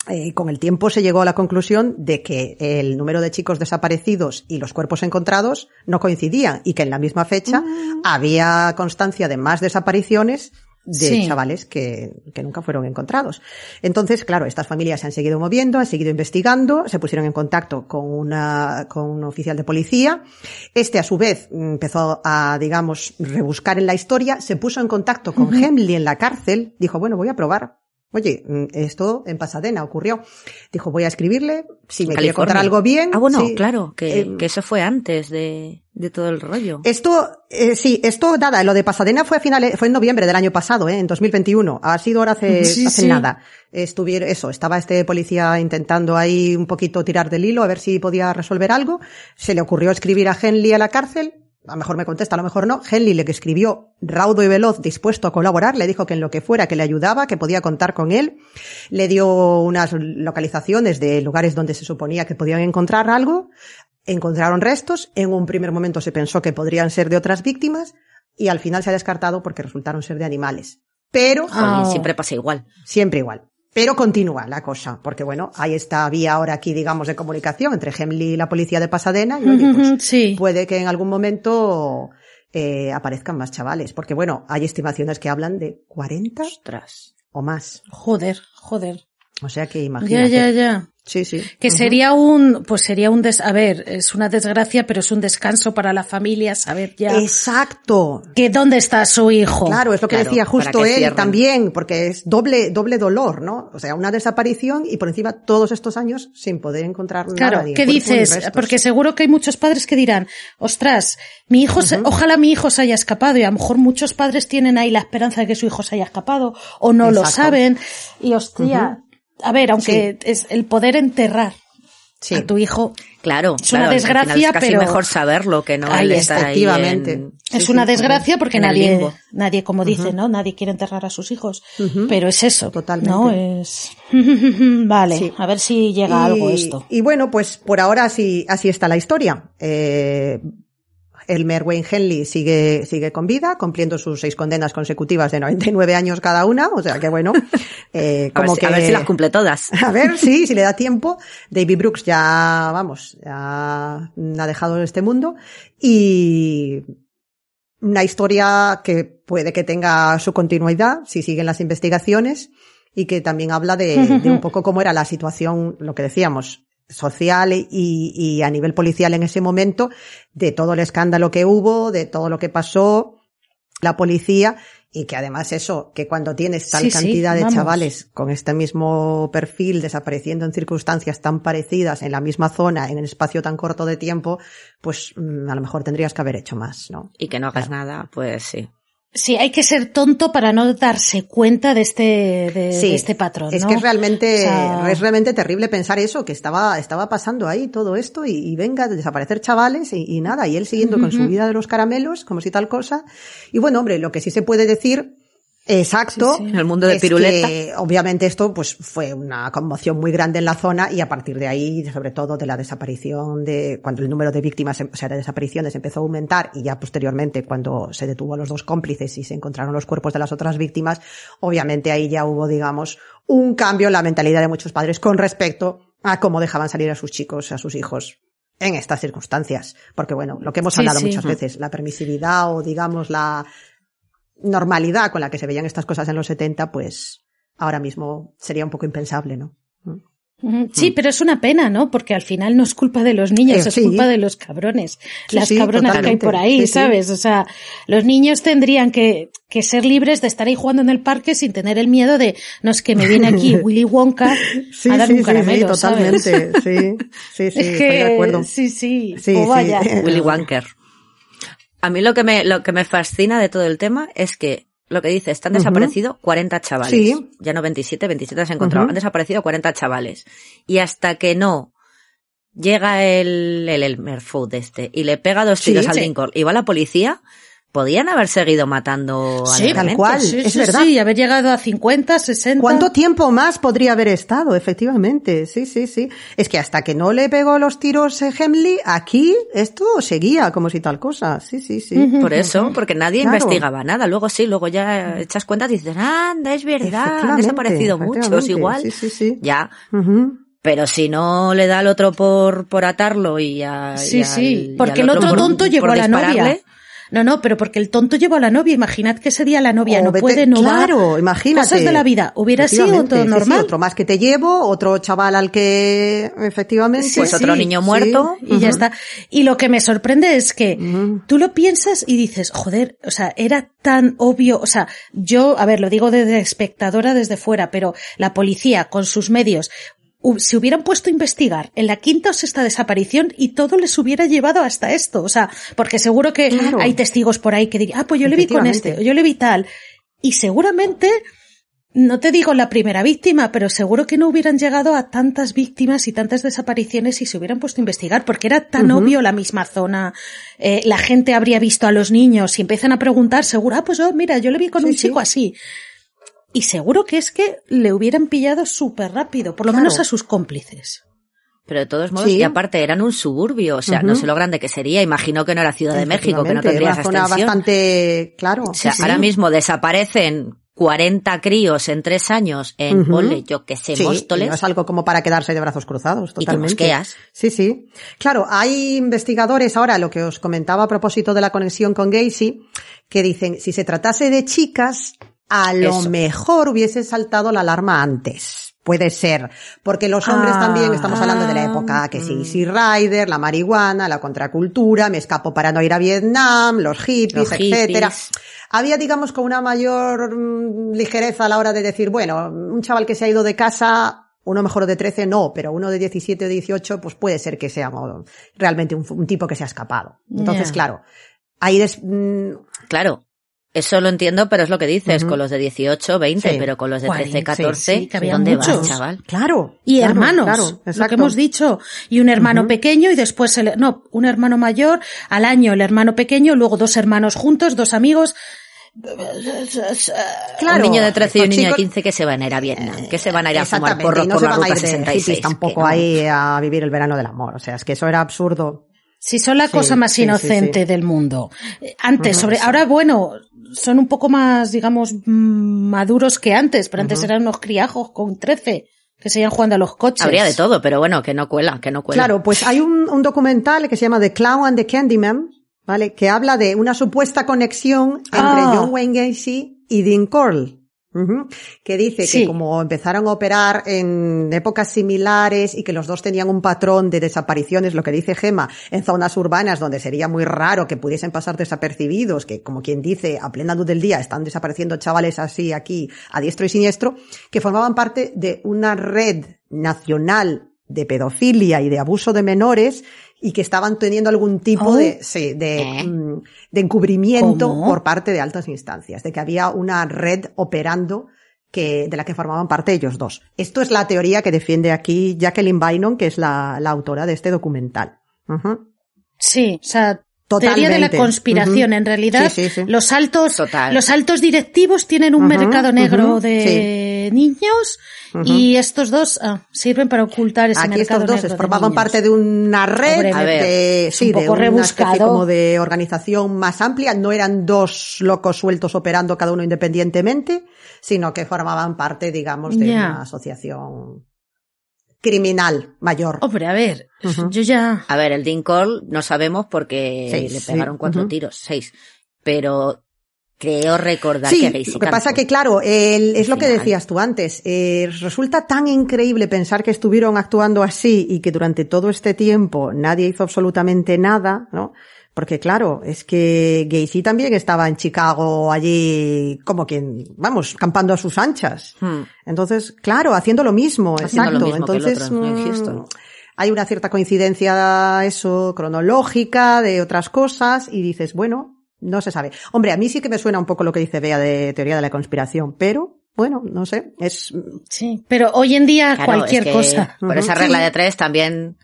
eh, con el tiempo se llegó a la conclusión de que el número de chicos desaparecidos y los cuerpos encontrados no coincidían y que en la misma fecha había constancia de más desapariciones de Sí. chavales que, que nunca fueron encontrados. Entonces, claro, estas familias se han seguido moviendo, han seguido investigando, se pusieron en contacto con una, con un oficial de policía. Este, a su vez, empezó a, digamos, rebuscar en la historia, se puso en contacto con Hemley en la cárcel, dijo, bueno, voy a probar. Oye, mm, esto en Pasadena ocurrió. Dijo, voy a escribirle, si me quiere contar California. algo bien. Ah, bueno, sí. claro, que, Eh, que eso fue antes de, de todo el rollo. Esto, eh, sí, esto, nada, lo de Pasadena fue a finales, fue en noviembre del año pasado, eh, en 2021. Ha sido ahora hace, Sí, hace sí. nada. Estuvieron, eso, estaba este policía intentando ahí un poquito tirar del hilo a ver si podía resolver algo. Se le ocurrió escribir a Henley a la cárcel. A lo mejor me contesta, a lo mejor no. Henley le escribió raudo y veloz, dispuesto a colaborar, le dijo que en lo que fuera, que le ayudaba, que podía contar con él. Le dio unas localizaciones de lugares donde se suponía que podían encontrar algo. Encontraron restos. En un primer momento se pensó que podrían ser de otras víctimas y al final se ha descartado porque resultaron ser de animales. Pero Ah. Siempre pasa igual. siempre igual. Pero continúa la cosa, porque bueno, hay esta vía ahora aquí, digamos, de comunicación entre Hemley y la policía de Pasadena, y oye, pues sí. puede que en algún momento eh, aparezcan más chavales. Porque bueno, hay estimaciones que hablan de 40 Ostras. o más. Joder, joder. O sea que Ya, imagínate. ya, ya. Sí, sí. Que sería un, pues sería un des, a ver, es una desgracia, pero es un descanso para la familia saber ya Exacto. que dónde está su hijo. Claro, es lo que Claro, decía justo que él cierren. también, porque es doble, doble dolor, ¿no? O sea, una desaparición y por encima todos estos años sin poder encontrar Claro, nada. ni ¿qué dices? Porque seguro que hay muchos padres que dirán, ostras, mi hijo, se- ojalá mi hijo se haya escapado y a lo mejor muchos padres tienen ahí la esperanza de que su hijo se haya escapado o no lo saben y hostia, a ver, aunque es el poder enterrar Sí. a tu hijo Claro, Es una claro, desgracia, es casi pero- mejor saberlo que no Ahí está, efectivamente. en- es sí, una desgracia porque nadie, nadie, como dice, ¿no? Nadie quiere enterrar a sus hijos. Pero es eso. Totalmente. ¿No? Es. vale, a ver si llega algo esto. Y bueno, pues por ahora así, así está la historia. Eh, Elmer Wayne Henley sigue, sigue con vida, cumpliendo sus seis condenas consecutivas de 99 años cada una, o sea que bueno, eh, A ver, como que... a ver si las cumple todas. A ver, sí, si le da tiempo. David Brooks ya, vamos, ya ha dejado este mundo. Y una historia que puede que tenga su continuidad si siguen las investigaciones y que también habla de, de un poco cómo era la situación, lo que decíamos, social y, y a nivel policial en ese momento, de todo el escándalo que hubo, de todo lo que pasó, la policía y que además eso, que cuando tienes tal Sí, sí, cantidad de vamos. chavales con este mismo perfil desapareciendo en circunstancias tan parecidas en la misma zona, en el espacio tan corto de tiempo, pues mm, a lo mejor tendrías que haber hecho más, ¿no? Y que no hagas nada, pues sí. Sí, hay que ser tonto para no darse cuenta de este, de, de este patrón. Es ¿no? que es realmente, O sea- es realmente terrible pensar eso, que estaba, estaba pasando ahí todo esto y, y venga, desaparecer chavales y, y nada, y él siguiendo con su vida de los caramelos, como si tal cosa. Y bueno, hombre, lo que sí se puede decir, exacto. Sí, sí. En el mundo de es piruleta. que, obviamente esto pues fue una conmoción muy grande en la zona y a partir de ahí, sobre todo de la desaparición de, cuando el número de víctimas, o sea, de desapariciones empezó a aumentar y ya posteriormente cuando se detuvo a los dos cómplices y se encontraron los cuerpos de las otras víctimas, obviamente ahí ya hubo, digamos, un cambio en la mentalidad de muchos padres con respecto a cómo dejaban salir a sus chicos, a sus hijos en estas circunstancias. Porque bueno, lo que hemos hablado sí. muchas veces, la permisividad o digamos la normalidad con la que se veían estas cosas en los 70, pues ahora mismo sería un poco impensable, ¿no? Ujú. Sí, pero es una pena, ¿no? Porque al final no es culpa de los niños, Eh, es culpa de los cabrones. Sí, las sí, cabronas que hay por ahí, Sí, sí. ¿sabes? O sea, los niños tendrían que, que ser libres de estar ahí jugando en el parque sin tener el miedo de, no es que me viene aquí Willy Wonka Sí, a dar sí, un sí, caramelo, sí, ¿sabes? totalmente. Sí, sí, sí, es estoy que, de acuerdo. sí, sí, Sí, o sí. vaya. Willy Wanker. A mí lo que me, lo que me fascina de todo el tema es que lo que dice, están desaparecido 40 chavales. Sí. Ya no 27, 27 se han encontrado. Ujú. Han desaparecido 40 chavales. Y hasta que no llega el, el Elmer Food este y le pega dos Sí, tiros al sí. Lincoln y va la policía, podían haber seguido matando Sí, alegremente. tal cual. Sí, es sí, verdad. sí, y haber llegado a 50, 60. ¿Cuánto tiempo más podría haber estado? Efectivamente, sí, sí, sí. Es que hasta que no le pegó los tiros eh, Hemley, aquí esto seguía como si tal cosa. Sí, sí, sí. Por eso, porque nadie Claro. investigaba nada. Luego sí, luego ya echas cuentas y dices, anda, es verdad, han desaparecido muchos igual. Sí, sí, sí. Ya. Pero si no le da al otro por, por atarlo y a. Sí, y sí, al- y porque al el otro por- tonto por llevó a la novia. No, no, pero porque el tonto llevó a la novia. Imaginad que ese día la novia O no vete- puede, no va. Claro, imagínate. Cosas de la vida. Hubiera sido todo sí, sí, normal. otro más que te llevo, otro chaval al que efectivamente. Sí, Pues sí, otro niño sí. muerto. Y ya está. Y lo que me sorprende es que tú lo piensas y dices, joder, o sea, era tan obvio, o sea, yo, a ver, lo digo desde espectadora desde fuera, pero la policía con sus medios se hubieran puesto a investigar en la quinta o sexta desaparición y todo les hubiera llevado hasta esto. O sea, porque seguro que Claro. hay testigos por ahí que digan, ah, pues yo le vi con este, o yo le vi tal. Y seguramente, no te digo la primera víctima, pero seguro que no hubieran llegado a tantas víctimas y tantas desapariciones si se hubieran puesto a investigar, porque era tan obvio la misma zona. Eh, la gente habría visto a los niños y empiezan a preguntar, seguro, ah, pues yo, mira, yo le vi con Sí, un sí. chico así. Y seguro que es que le hubieran pillado súper rápido, por lo Claro. menos a sus cómplices. Pero de todos modos, Sí. y aparte eran un suburbio, o sea, no sé lo grande que sería. Imagino que no era Ciudad de México, que no tendría esa zona extensión. bastante, claro. O sea, sí, sí. ahora mismo desaparecen 40 críos en tres años en, Ujú. ponle, yo que sé, Sí, Móstoles. no es algo como para quedarse de brazos cruzados, Y te totalmente. Sí, sí. Claro, hay investigadores ahora, lo que os comentaba a propósito de la conexión con Gacy, que dicen, si se tratase de chicas, a lo Eso. mejor hubiese saltado la alarma antes. Puede ser, porque los hombres Ah. también, estamos hablando de la época que sí, Easy Rider, la marihuana, la contracultura, me escapo para no ir a Vietnam, los hippies, Los etcétera. hippies. Había, digamos, con una mayor mm, ligereza a la hora de decir, bueno, un chaval que se ha ido de casa, uno mejor de 13 no, pero uno de 17 o 18, pues puede ser que sea realmente un, un tipo que se ha escapado. Entonces, claro, ahí des- mm, Claro. Eso lo entiendo, pero es lo que dices, Ujú. con los de 18, 20, Sí. pero con los de 13, 40, 14, sí, que había ¿dónde vas, chaval? claro. Y claro, hermanos, claro, lo que hemos dicho. Y un hermano Ujú. pequeño y después el, no, un hermano mayor, al año el hermano pequeño, luego dos hermanos juntos, dos amigos. Claro, un niño de 13 y un niño de chicos- 15 que se van a ir a Vietnam, que se van a ir a fumar porros no por la ruta ir de 66. hippies tampoco no. ahí a vivir el verano del amor. O sea, es que eso era absurdo. Si son la Sí, cosa más sí, inocente sí. del mundo. Antes, sobre, sí. ahora bueno, son un poco más, digamos, maduros que antes, pero antes eran unos criajos con 13 que seguían jugando a los coches. Habría de todo, pero bueno, que no cuela, que no cuela. Claro, pues hay un, un documental que se llama The Clown and the Candyman, ¿vale? Que habla de una supuesta conexión entre Ah. John Wayne Gacy y Dean Corll. Que dice Sí. que como empezaron a operar en épocas similares y que los dos tenían un patrón de desapariciones, lo que dice Gema, en zonas urbanas donde sería muy raro que pudiesen pasar desapercibidos, que como quien dice, a plena luz del día están desapareciendo chavales así aquí a diestro y siniestro, que formaban parte de una red nacional de pedofilia y de abuso de menores y que estaban teniendo algún tipo Oh. de, sí, de, ¿Eh? mm, de encubrimiento ¿Cómo? por parte de altas instancias, de que había una red operando que, de la que formaban parte ellos dos. Esto es la teoría que defiende aquí Jacqueline Bynum, que es la, la autora de este documental. Sí, o sea, Totalmente. teoría de la conspiración. En realidad, Sí, sí, sí. los altos, Total. los altos directivos tienen un mercado negro de niños y estos dos ah, sirven para ocultar ese Aquí mercado estos dos formaban parte de una red A ver, de, sí, un de poco especie como de organización más amplia. No eran dos locos sueltos operando cada uno independientemente, sino que formaban parte, digamos, de una asociación criminal mayor. Hombre, a ver, yo ya... A ver, el Dean Cole no sabemos porque Seis, le sí. pegaron cuatro tiros, seis. Pero creo recordar Sí, que Gacy lo que pasa que, claro, el- es lo que final. decías tú antes. eh, resulta tan increíble pensar que estuvieron actuando así y que durante todo este tiempo nadie hizo absolutamente nada, ¿no? Porque claro, es que Gacy también estaba en Chicago allí como quien, vamos, campando a sus anchas. Hmm. Entonces, claro, haciendo lo mismo, Haciendo lo exacto. mismo que el Entonces, otro, mm, hay una cierta coincidencia, eso, cronológica de otras cosas y dices, bueno, no se sabe. Hombre, a mí sí que me suena un poco lo que dice Bea de teoría de la conspiración, pero, bueno, no sé, es, Sí, pero hoy en día Claro, cualquier es que cosa. Por esa regla Sí. de tres también,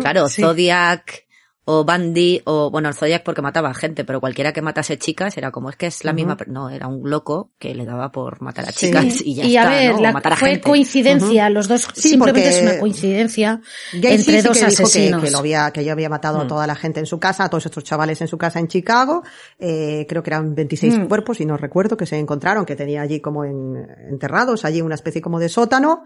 claro, sí. Zodiac o Bandy o, bueno, el Zodiac porque mataba gente, pero cualquiera que matase chicas era como, es que es la Ujú. misma, per- no, era un loco que le daba por matar a Sí. chicas y ya y a está, ver, ¿no? O la- matar a fue gente. coincidencia, los dos Sí, simplemente es una coincidencia Gacy entre sí dos que dijo que- asesinos. Que, lo había, que yo había matado a Mm. toda la gente en su casa, a todos estos chavales en su casa en Chicago. Eh, creo que eran 26 Mm. cuerpos, y no recuerdo, que se encontraron, que tenía allí como en- enterrados, allí una especie como de sótano,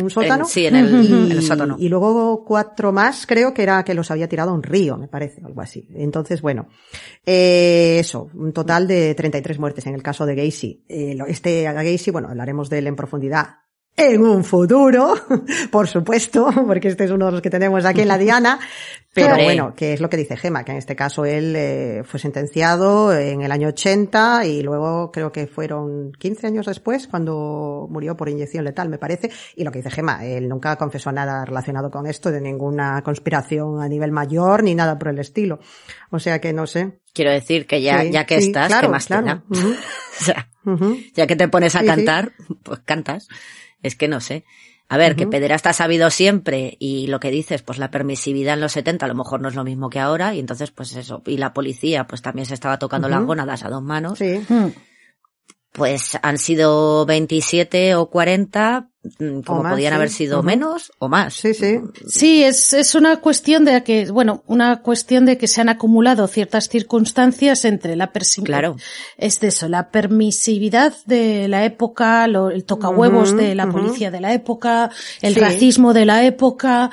un sótano. En- sí, en el, en el sótano. Y luego cuatro más, creo que era que los había tirado a un río, me parece, algo así. Entonces, bueno, eh, eso, un total de 33 muertes en el caso de Gacy. Eh, este Gacy, bueno, hablaremos de él en profundidad en un futuro, por supuesto, porque este es uno de los que tenemos aquí en la Diana, pero bueno, que es lo que dice Gema, que en este caso él eh, fue sentenciado en el año 80 y luego creo que fueron 15 años después cuando murió por inyección letal, me parece, y lo que dice Gema, él nunca confesó nada relacionado con esto, de ninguna conspiración a nivel mayor ni nada por el estilo. O sea que no sé. Quiero decir que ya, Sí, ya que sí, estás, claro, ¿qué más claro. O sea, ya que te pones a sí. cantar, pues cantas. Es que no sé. A ver, que pederasta ha sabido siempre y lo que dices, pues la permisividad en los 70 a lo mejor no es lo mismo que ahora y entonces pues eso. Y la policía pues también se estaba tocando las gónadas a dos manos. Sí. Mm. Pues han sido 27 o 40, mm, como más, podían sí. haber sido menos o más. Sí, sí. Sí, es, es una cuestión de que, bueno, una cuestión de que se han acumulado ciertas circunstancias entre la Claro. Es de eso, la permisividad de la época, lo- el tocahuevos Ujú, de la policía de la época, el Sí. racismo de la época,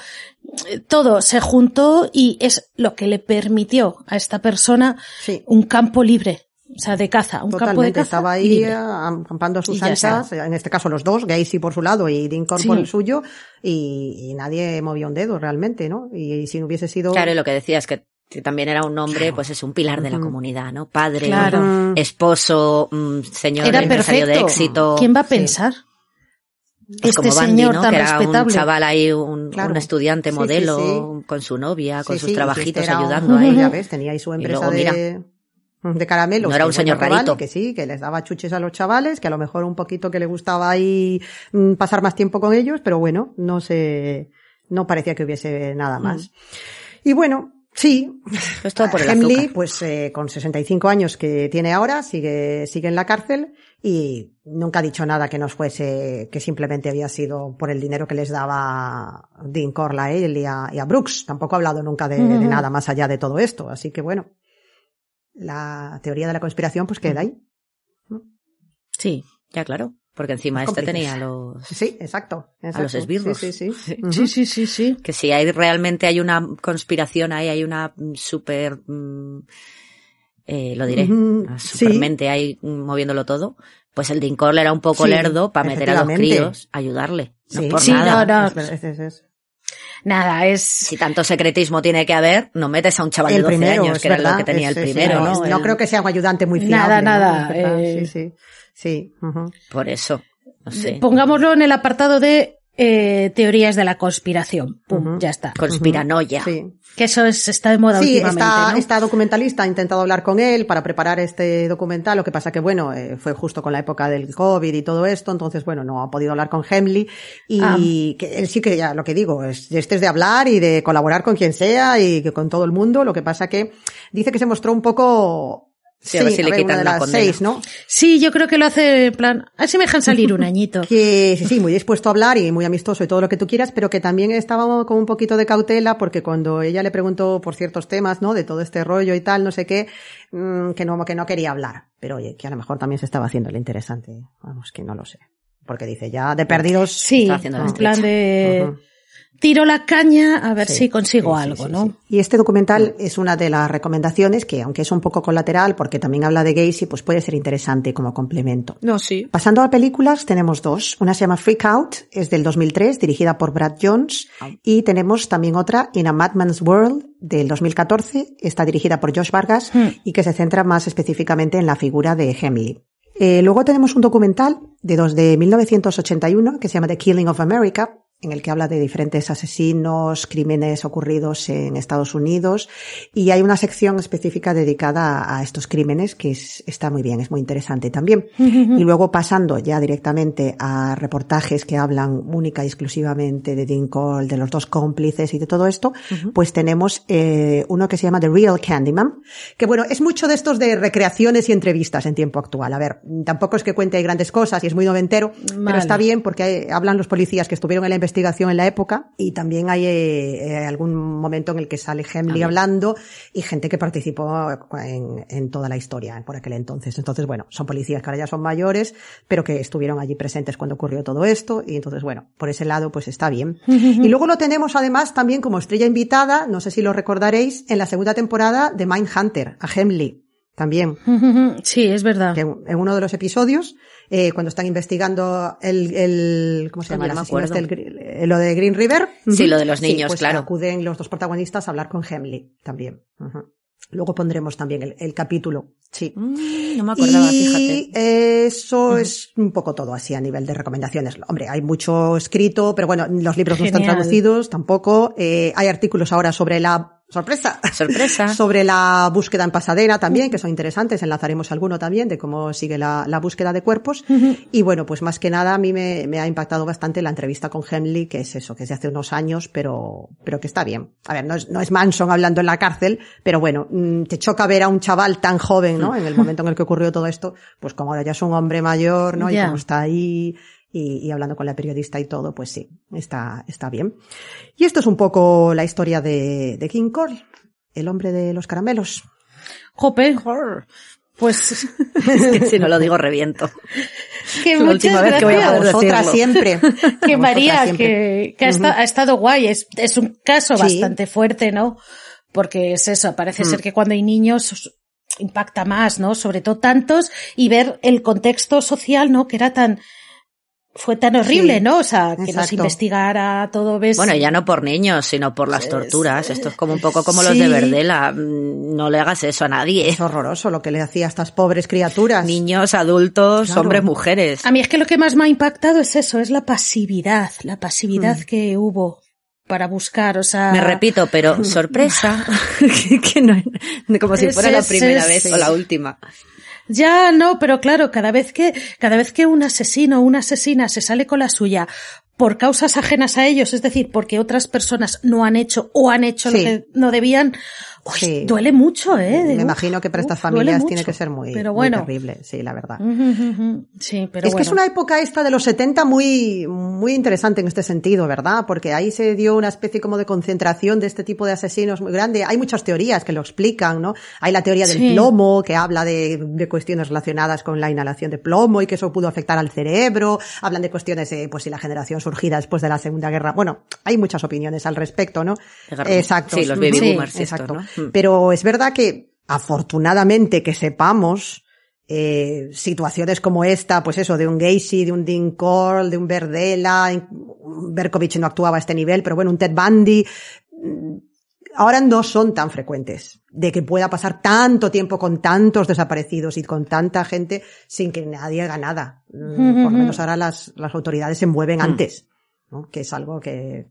eh, todo se juntó y es lo que le permitió a esta persona Sí. un campo libre, o sea, de caza, un campo de Totalmente, caza estaba ahí libre. eh, acampando a sus anchas, en este caso los dos, Gacy por su lado y Dinkin Sí. por el suyo, y, y nadie movió un dedo realmente, ¿no? Y, si no hubiese sido... Claro, y lo que decías que que también era un hombre, pues es un pilar de la comunidad, ¿no? Padre, Claro. Esposo, mm, señor Era empresario perfecto. de éxito. ¿Quién va a Sí. pensar? Pues este como Bandy, señor ¿no? tan que era respetable. un chaval ahí, un, Claro. un estudiante Sí, sí, modelo, sí. con su novia, con sí, sus sí, y trabajitos este era un- ayudando ahí. Ya ves, tenía ahí su Y empresa luego, de, de caramelos. No era un señor bueno, que vale, rarito. que sí, que les daba chuches a los chavales, que a lo mejor un poquito que le gustaba ahí mm, pasar más tiempo con ellos, pero bueno, no sé, no parecía que hubiese nada más. Y bueno, sí, Pues todo por el azúcar. pues eh, con 65 años que tiene ahora, sigue, sigue en la cárcel y nunca ha dicho nada que no fuese, que simplemente había sido por el dinero que les daba Dean Corla a él y a, y a Brooks. Tampoco ha hablado nunca de, nada más allá de todo esto. Así que bueno, la teoría de la conspiración pues queda ahí. Sí. Ya, claro. Porque encima este cómplices. tenía los... Sí, exacto. exacto. los esbirros. Sí, sí, sí. Sí, sí, sí, sí. Que si hay realmente hay una conspiración ahí, hay una super... mm, eh, lo diré, supermente ahí moviéndolo todo, pues el Dincorle era un poco Sí, lerdo para meter a los críos, ayudarle. No Sí, por Sí, nada. no, no. Es- es- es- Nada, es... Si tanto secretismo tiene que haber, no metes a un chaval de El 12 primero, años, que era lo que tenía es- el primero, no, ¿no? No El- creo que sea un ayudante muy fiable. Nada, nada, eh, Sí, sí. Sí. Por eso, no sé. Pongámoslo en el apartado de eh, teorías de la conspiración. Pum, ya está. Conspiranoia. Sí. Que eso es, está de moda Sí, últimamente, esta, ¿no? esta documentalista ha intentado hablar con él para preparar este documental, lo que pasa que, bueno, eh, fue justo con la época del COVID y todo esto, entonces, bueno, no ha podido hablar con Hemley y Ah. que él sí que ya lo que digo, es, este es de hablar y de colaborar con quien sea y que con todo el mundo, lo que pasa que dice que se mostró un poco... Sí, a ver si le una quitan de la las condena. seis, ¿no? Sí, yo creo que lo hace en plan, así me dejan salir un añito. Que sí, sí, muy dispuesto a hablar y muy amistoso y todo lo que tú quieras, pero que también estaba con un poquito de cautela porque cuando ella le preguntó por ciertos temas, ¿no? De todo este rollo y tal, no sé qué, mm, que no, que no quería hablar. Pero oye, que a lo mejor también se estaba haciendo el interesante. Vamos, que no lo sé. Porque dice, ya de perdidos. Sí, Está haciendo la en plan de. Tiro la caña a ver Sí, si consigo sí, algo, sí, ¿no? Y este documental es una de las recomendaciones que, aunque es un poco colateral, porque también habla de Gacy, pues puede ser interesante como complemento. No, sí. Pasando a películas, tenemos dos. Una se llama Freak Out, es del 2003, dirigida por Brad Jones. Y tenemos también otra, In a Madman's World, del 2014. Está dirigida por Josh Vargas Hmm. y que se centra más específicamente en la figura de Hemley. Eh, luego tenemos un documental de dos de 1981 que se llama The Killing of America, en el que habla de diferentes asesinos, crímenes ocurridos en Estados Unidos y hay una sección específica dedicada a, estos crímenes que es- está muy bien, es muy interesante también. Y luego pasando ya directamente a reportajes que hablan única y exclusivamente de Dean Cole, de los dos cómplices y de todo esto, pues tenemos eh, uno que se llama The Real Candyman, que bueno, es mucho de estos de recreaciones y entrevistas en tiempo actual. A ver, tampoco es que cuente grandes cosas y es muy noventero, pero está bien porque hay- hablan los policías que estuvieron en la investigación en la época y también hay eh, eh, algún momento en el que sale Hemley hablando y gente que participó en, en toda la historia por aquel entonces. Entonces, bueno, son policías que ahora ya son mayores, pero que estuvieron allí presentes cuando ocurrió todo esto y entonces, bueno, por ese lado pues está bien. y luego lo tenemos además también como estrella invitada, no sé si lo recordaréis, en la segunda temporada de Mindhunter, a Hemley. También, Sí, es verdad. que en uno de los episodios, eh, cuando están investigando el, el ¿cómo se llama? no me acuerdo. este, el eh, lo de Green River. Sí, lo de los niños, pues claro. acuden los dos protagonistas a hablar con Hemley también. Luego pondremos también el, el capítulo. Sí. Mm, no me acordaba, y fíjate. eso es un poco todo así a nivel de recomendaciones. Hombre, hay mucho escrito, pero bueno, los libros no están traducidos tampoco. Eh, hay artículos ahora sobre la sorpresa. Sorpresa. Sobre la búsqueda en Pasadena también, que son interesantes, enlazaremos alguno también de cómo sigue la, la búsqueda de cuerpos. Y bueno, pues más que nada a mí me, me, ha impactado bastante la entrevista con Henley, que es eso, que es de hace unos años, pero, pero que está bien. A ver, no es, no es Manson hablando en la cárcel, pero bueno, mm, te choca ver a un chaval tan joven, ¿no? En el momento en el que ocurrió todo esto, pues como ahora ya es un hombre mayor, ¿no? Y Ya. como está ahí, y, y hablando con la periodista y todo, pues sí, está, está bien. Y esto es un poco la historia de, de King Cole, el hombre de los caramelos. Jope. Pues Es que si no lo digo reviento. que Es la muchas última vez que voy a gracias. Vosotras siempre. que María, siempre. que, que ha, esta- ha estado guay. Es, es un caso Sí. bastante fuerte, ¿no? Porque es eso, parece ser que cuando hay niños impacta más, ¿no? Sobre todo tantos y ver el contexto social, ¿no? Que era tan, fue tan horrible, Sí, ¿no? O sea, que nos investigara todo, ¿ves? Bueno, ya no por niños, sino por las torturas. Esto es como un poco como los de. Verdela. Mm, No le hagas eso a nadie. Es horroroso lo que le hacía a estas pobres criaturas. Niños, adultos, Claro. hombres, mujeres. A mí es que lo que más me ha impactado es eso, es la pasividad, la pasividad que hubo para buscar, o sea... Me repito, pero sorpresa. que, que no, como si fuera la primera vez o la última. Ya, no, pero claro, cada vez que, cada vez que un asesino o una asesina se sale con la suya por causas ajenas a ellos, es decir, porque otras personas no han hecho o han hecho lo que no debían, uy, Sí. duele mucho, eh. de- Me imagino que para estas familias tiene que ser muy, pero muy bueno. terrible, sí, la verdad. Sí, pero es que es una época esta de los 70 muy, muy interesante en este sentido, ¿verdad? Porque ahí se dio una especie como de concentración de este tipo de asesinos muy grande. Hay muchas teorías que lo explican, ¿no? Hay la teoría del Sí. plomo, que habla de, de cuestiones relacionadas con la inhalación de plomo y que eso pudo afectar al cerebro. Hablan de cuestiones de, pues, si la generación surgida después de la Segunda Guerra. Bueno, hay muchas opiniones al respecto, ¿no? Exacto. Sí, los baby Sí, boomers, esto, exacto. ¿no? Mm. Pero es verdad que, afortunadamente que sepamos, eh, situaciones como esta, pues eso, de un Gacy, de un Dean Cole, de un Verdela, Berkovich no actuaba a este nivel, pero bueno, un Ted Bundy, mm, ahora no son tan frecuentes, de que pueda pasar tanto tiempo con tantos desaparecidos y con tanta gente sin que nadie haga nada. Mm, Por lo menos ahora las, las autoridades se mueven antes, ¿no? Que es algo que,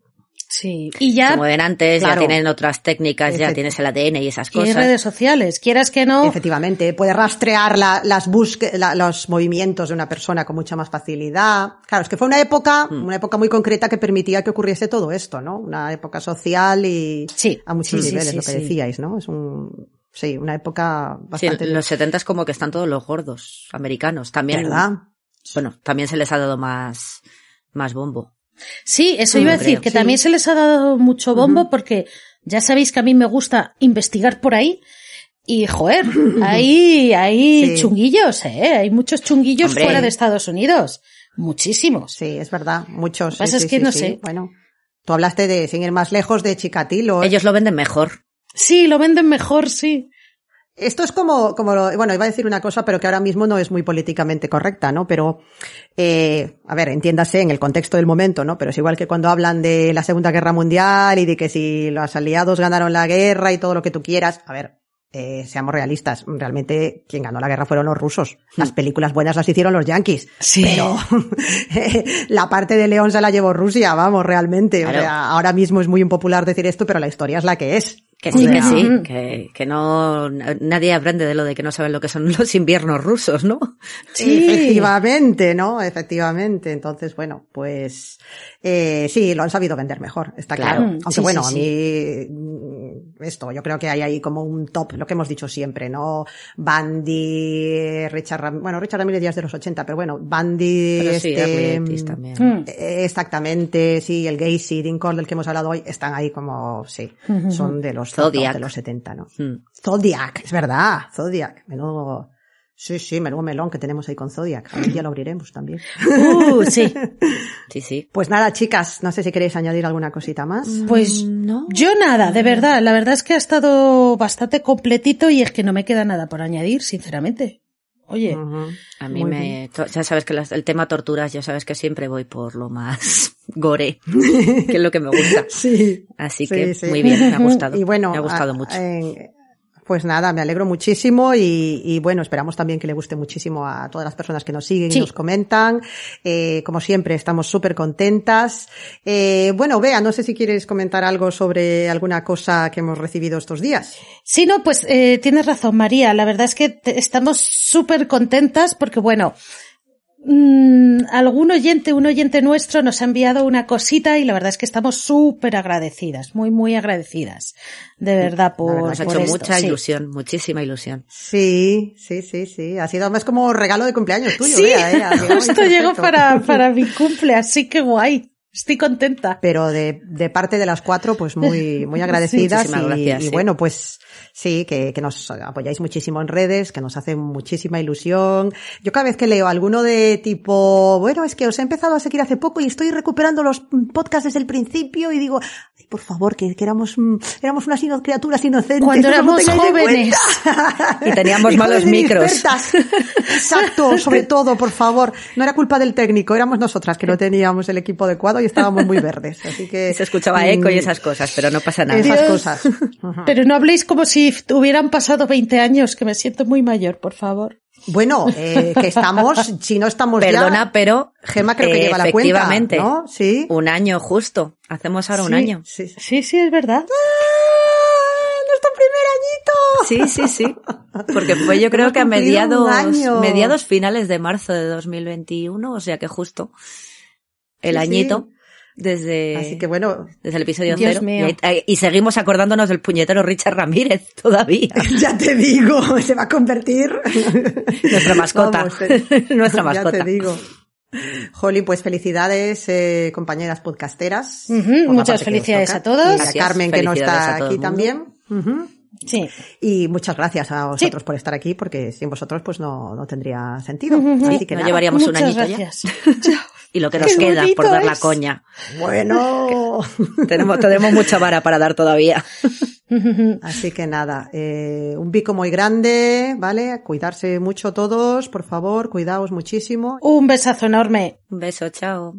Sí. Y Se ya, mueven antes, Claro. ya tienen otras técnicas, ya tienes el ADN y esas y cosas. redes sociales, quieras que no. Efectivamente, puede rastrear la- las busque- la- los movimientos de una persona con mucha más facilidad. Claro, es que fue una época, Hmm. una época muy concreta que permitía que ocurriese todo esto, ¿no? Una época social y Sí, a muchos sí, niveles, sí, lo que sí. decíais, ¿no? Es un, sí, una época Sí, bastante, en los 70 es como que están todos los gordos americanos. También, ¿verdad? bueno, también se les ha dado más, más bombo. Sí, eso iba a decir, creo, que sí. también se les ha dado mucho bombo porque ya sabéis que a mí me gusta investigar por ahí. Y joder, hay, hay Sí. chunguillos, eh, hay muchos chunguillos Hombre. fuera de Estados Unidos. Muchísimos. Sí, es verdad, muchos. Lo que pasa sí, es que sí, no sí. sé. Bueno, tú hablaste de, sin ir más lejos, de Chikatilo. ¿eh? Ellos lo venden mejor. Sí, lo venden mejor, sí. Esto es como, como lo, bueno, iba a decir una cosa, pero que ahora mismo no es muy políticamente correcta, ¿no? Pero, eh, a ver, entiéndase en el contexto del momento, ¿no? Pero es igual que cuando hablan de la Segunda Guerra Mundial y de que si los aliados ganaron la guerra y todo lo que tú quieras, a ver, eh, seamos realistas, realmente quien ganó la guerra fueron los rusos. Las películas buenas las hicieron los yanquis. Sí. Pero la parte de León se la llevó Rusia, vamos, realmente. Claro. O sea, ahora mismo es muy impopular decir esto, pero la historia es la que es. Que sí, que sí, que, que no, nadie aprende de lo de que no saben lo que son los inviernos rusos, ¿no? Sí. Efectivamente, ¿no? Efectivamente. Entonces, bueno, pues eh, sí, lo han sabido vender mejor, está claro. Claro. Aunque Sí, bueno, sí, a mí esto, yo creo que hay ahí como un top, lo que hemos dicho siempre, ¿no? Bandy, Richard Ram bueno, Richard Ramírez ya es de los 80, pero bueno, Bandy, Pero sí, este, Early 80s también. Mm. eh, Exactamente, sí, el Gacy, Dean del que hemos hablado hoy, están ahí como, sí, son de los top Zodiac. de los 70, ¿no? Mm. Zodiac, es verdad, Zodiac, menudo, sí, sí, menudo melón que tenemos ahí con Zodiac, algún día lo abriremos también. Uh, sí. Sí, sí. Pues nada, chicas, no sé si queréis añadir alguna cosita más. Pues No. yo nada, de verdad. La verdad es que ha estado bastante completito y es que no me queda nada por añadir, sinceramente. Oye. A mí me, ya sabes que las- el tema torturas, ya sabes que siempre voy por lo más gore, que es lo que me gusta. Sí. Así Sí, que sí. muy bien, me ha gustado. Y bueno, me ha gustado a- mucho. en- Pues nada, me alegro muchísimo y, y, bueno, esperamos también que le guste muchísimo a todas las personas que nos siguen Sí. y nos comentan. Eh, como siempre, estamos súper contentas. Eh, bueno, Bea, no sé si quieres comentar algo sobre alguna cosa que hemos recibido estos días. Sí, no, pues eh, tienes razón, María. La verdad es que te- estamos súper contentas porque, bueno, mm, algún oyente, un oyente nuestro nos ha enviado una cosita y la verdad es que estamos súper agradecidas, muy, muy agradecidas. De verdad, por, Nos ha hecho esto, mucha sí. ilusión, muchísima ilusión. Sí, sí, sí, sí. Ha sido más como regalo de cumpleaños tuyo, Sí, Bea, ¿eh? Justo llegó para, para mi cumple, así que guay. Estoy contenta. pero de, de parte de las cuatro, pues muy, muy agradecidas. muchísimas y, gracias, y sí. bueno, pues sí, que, que nos apoyáis muchísimo en redes, que nos hace muchísima ilusión. Yo cada vez que leo alguno de tipo, bueno, es que os he empezado a seguir hace poco y estoy recuperando los podcasts desde el principio y digo, ay, por favor, que, que éramos, mm, éramos unas ino- criaturas inocentes. Cuando éramos jóvenes. Y teníamos malos jóvenes micros. Exacto, sobre todo, por favor. No era culpa del técnico, éramos nosotras que no teníamos el equipo adecuado y estábamos muy verdes. Así que. Se escuchaba eco y mm, esas cosas, pero no pasa nada. Esas cosas. Pero no habléis como si hubieran pasado 20 años, que me siento muy mayor, por favor. Bueno, eh, que estamos, si no estamos Perdona, ya. pero Gema creo que eh, lleva la cuenta, efectivamente, ¿no? Sí. un año justo. Hacemos ahora un Sí, año. Sí, sí. Sí, sí, es verdad. ¡Ah! ¡Nuestro primer añito! Sí, sí, sí. Porque fue yo creo que a un mediados, año. mediados finales de marzo de 2021, o sea que justo el Sí, sí. añito desde, Así que bueno, desde el episodio Dios cero. mío. Y, ahí- y seguimos acordándonos del puñetero Richard Ramírez todavía. ya te digo, se va a convertir. Nuestra mascota. Vamos, eh, Nuestra Ya mascota. te digo. Jolly, pues felicidades, eh, compañeras podcasteras. Muchas felicidades a todos. Y a Gracias, Carmen, que no está aquí también. Sí. Y muchas gracias a vosotros por estar aquí, porque sin vosotros pues no, no tendría sentido. Ujú. Así Sí, que no nada. llevaríamos un Muchas añito ya. Y lo que nos queda por dar la coña. Bueno. Tenemos, tenemos mucha vara para dar todavía. Así que nada, eh, un bico muy grande, ¿vale? Cuidarse mucho todos, por favor, cuidaos muchísimo. Un besazo enorme. Un beso, chao.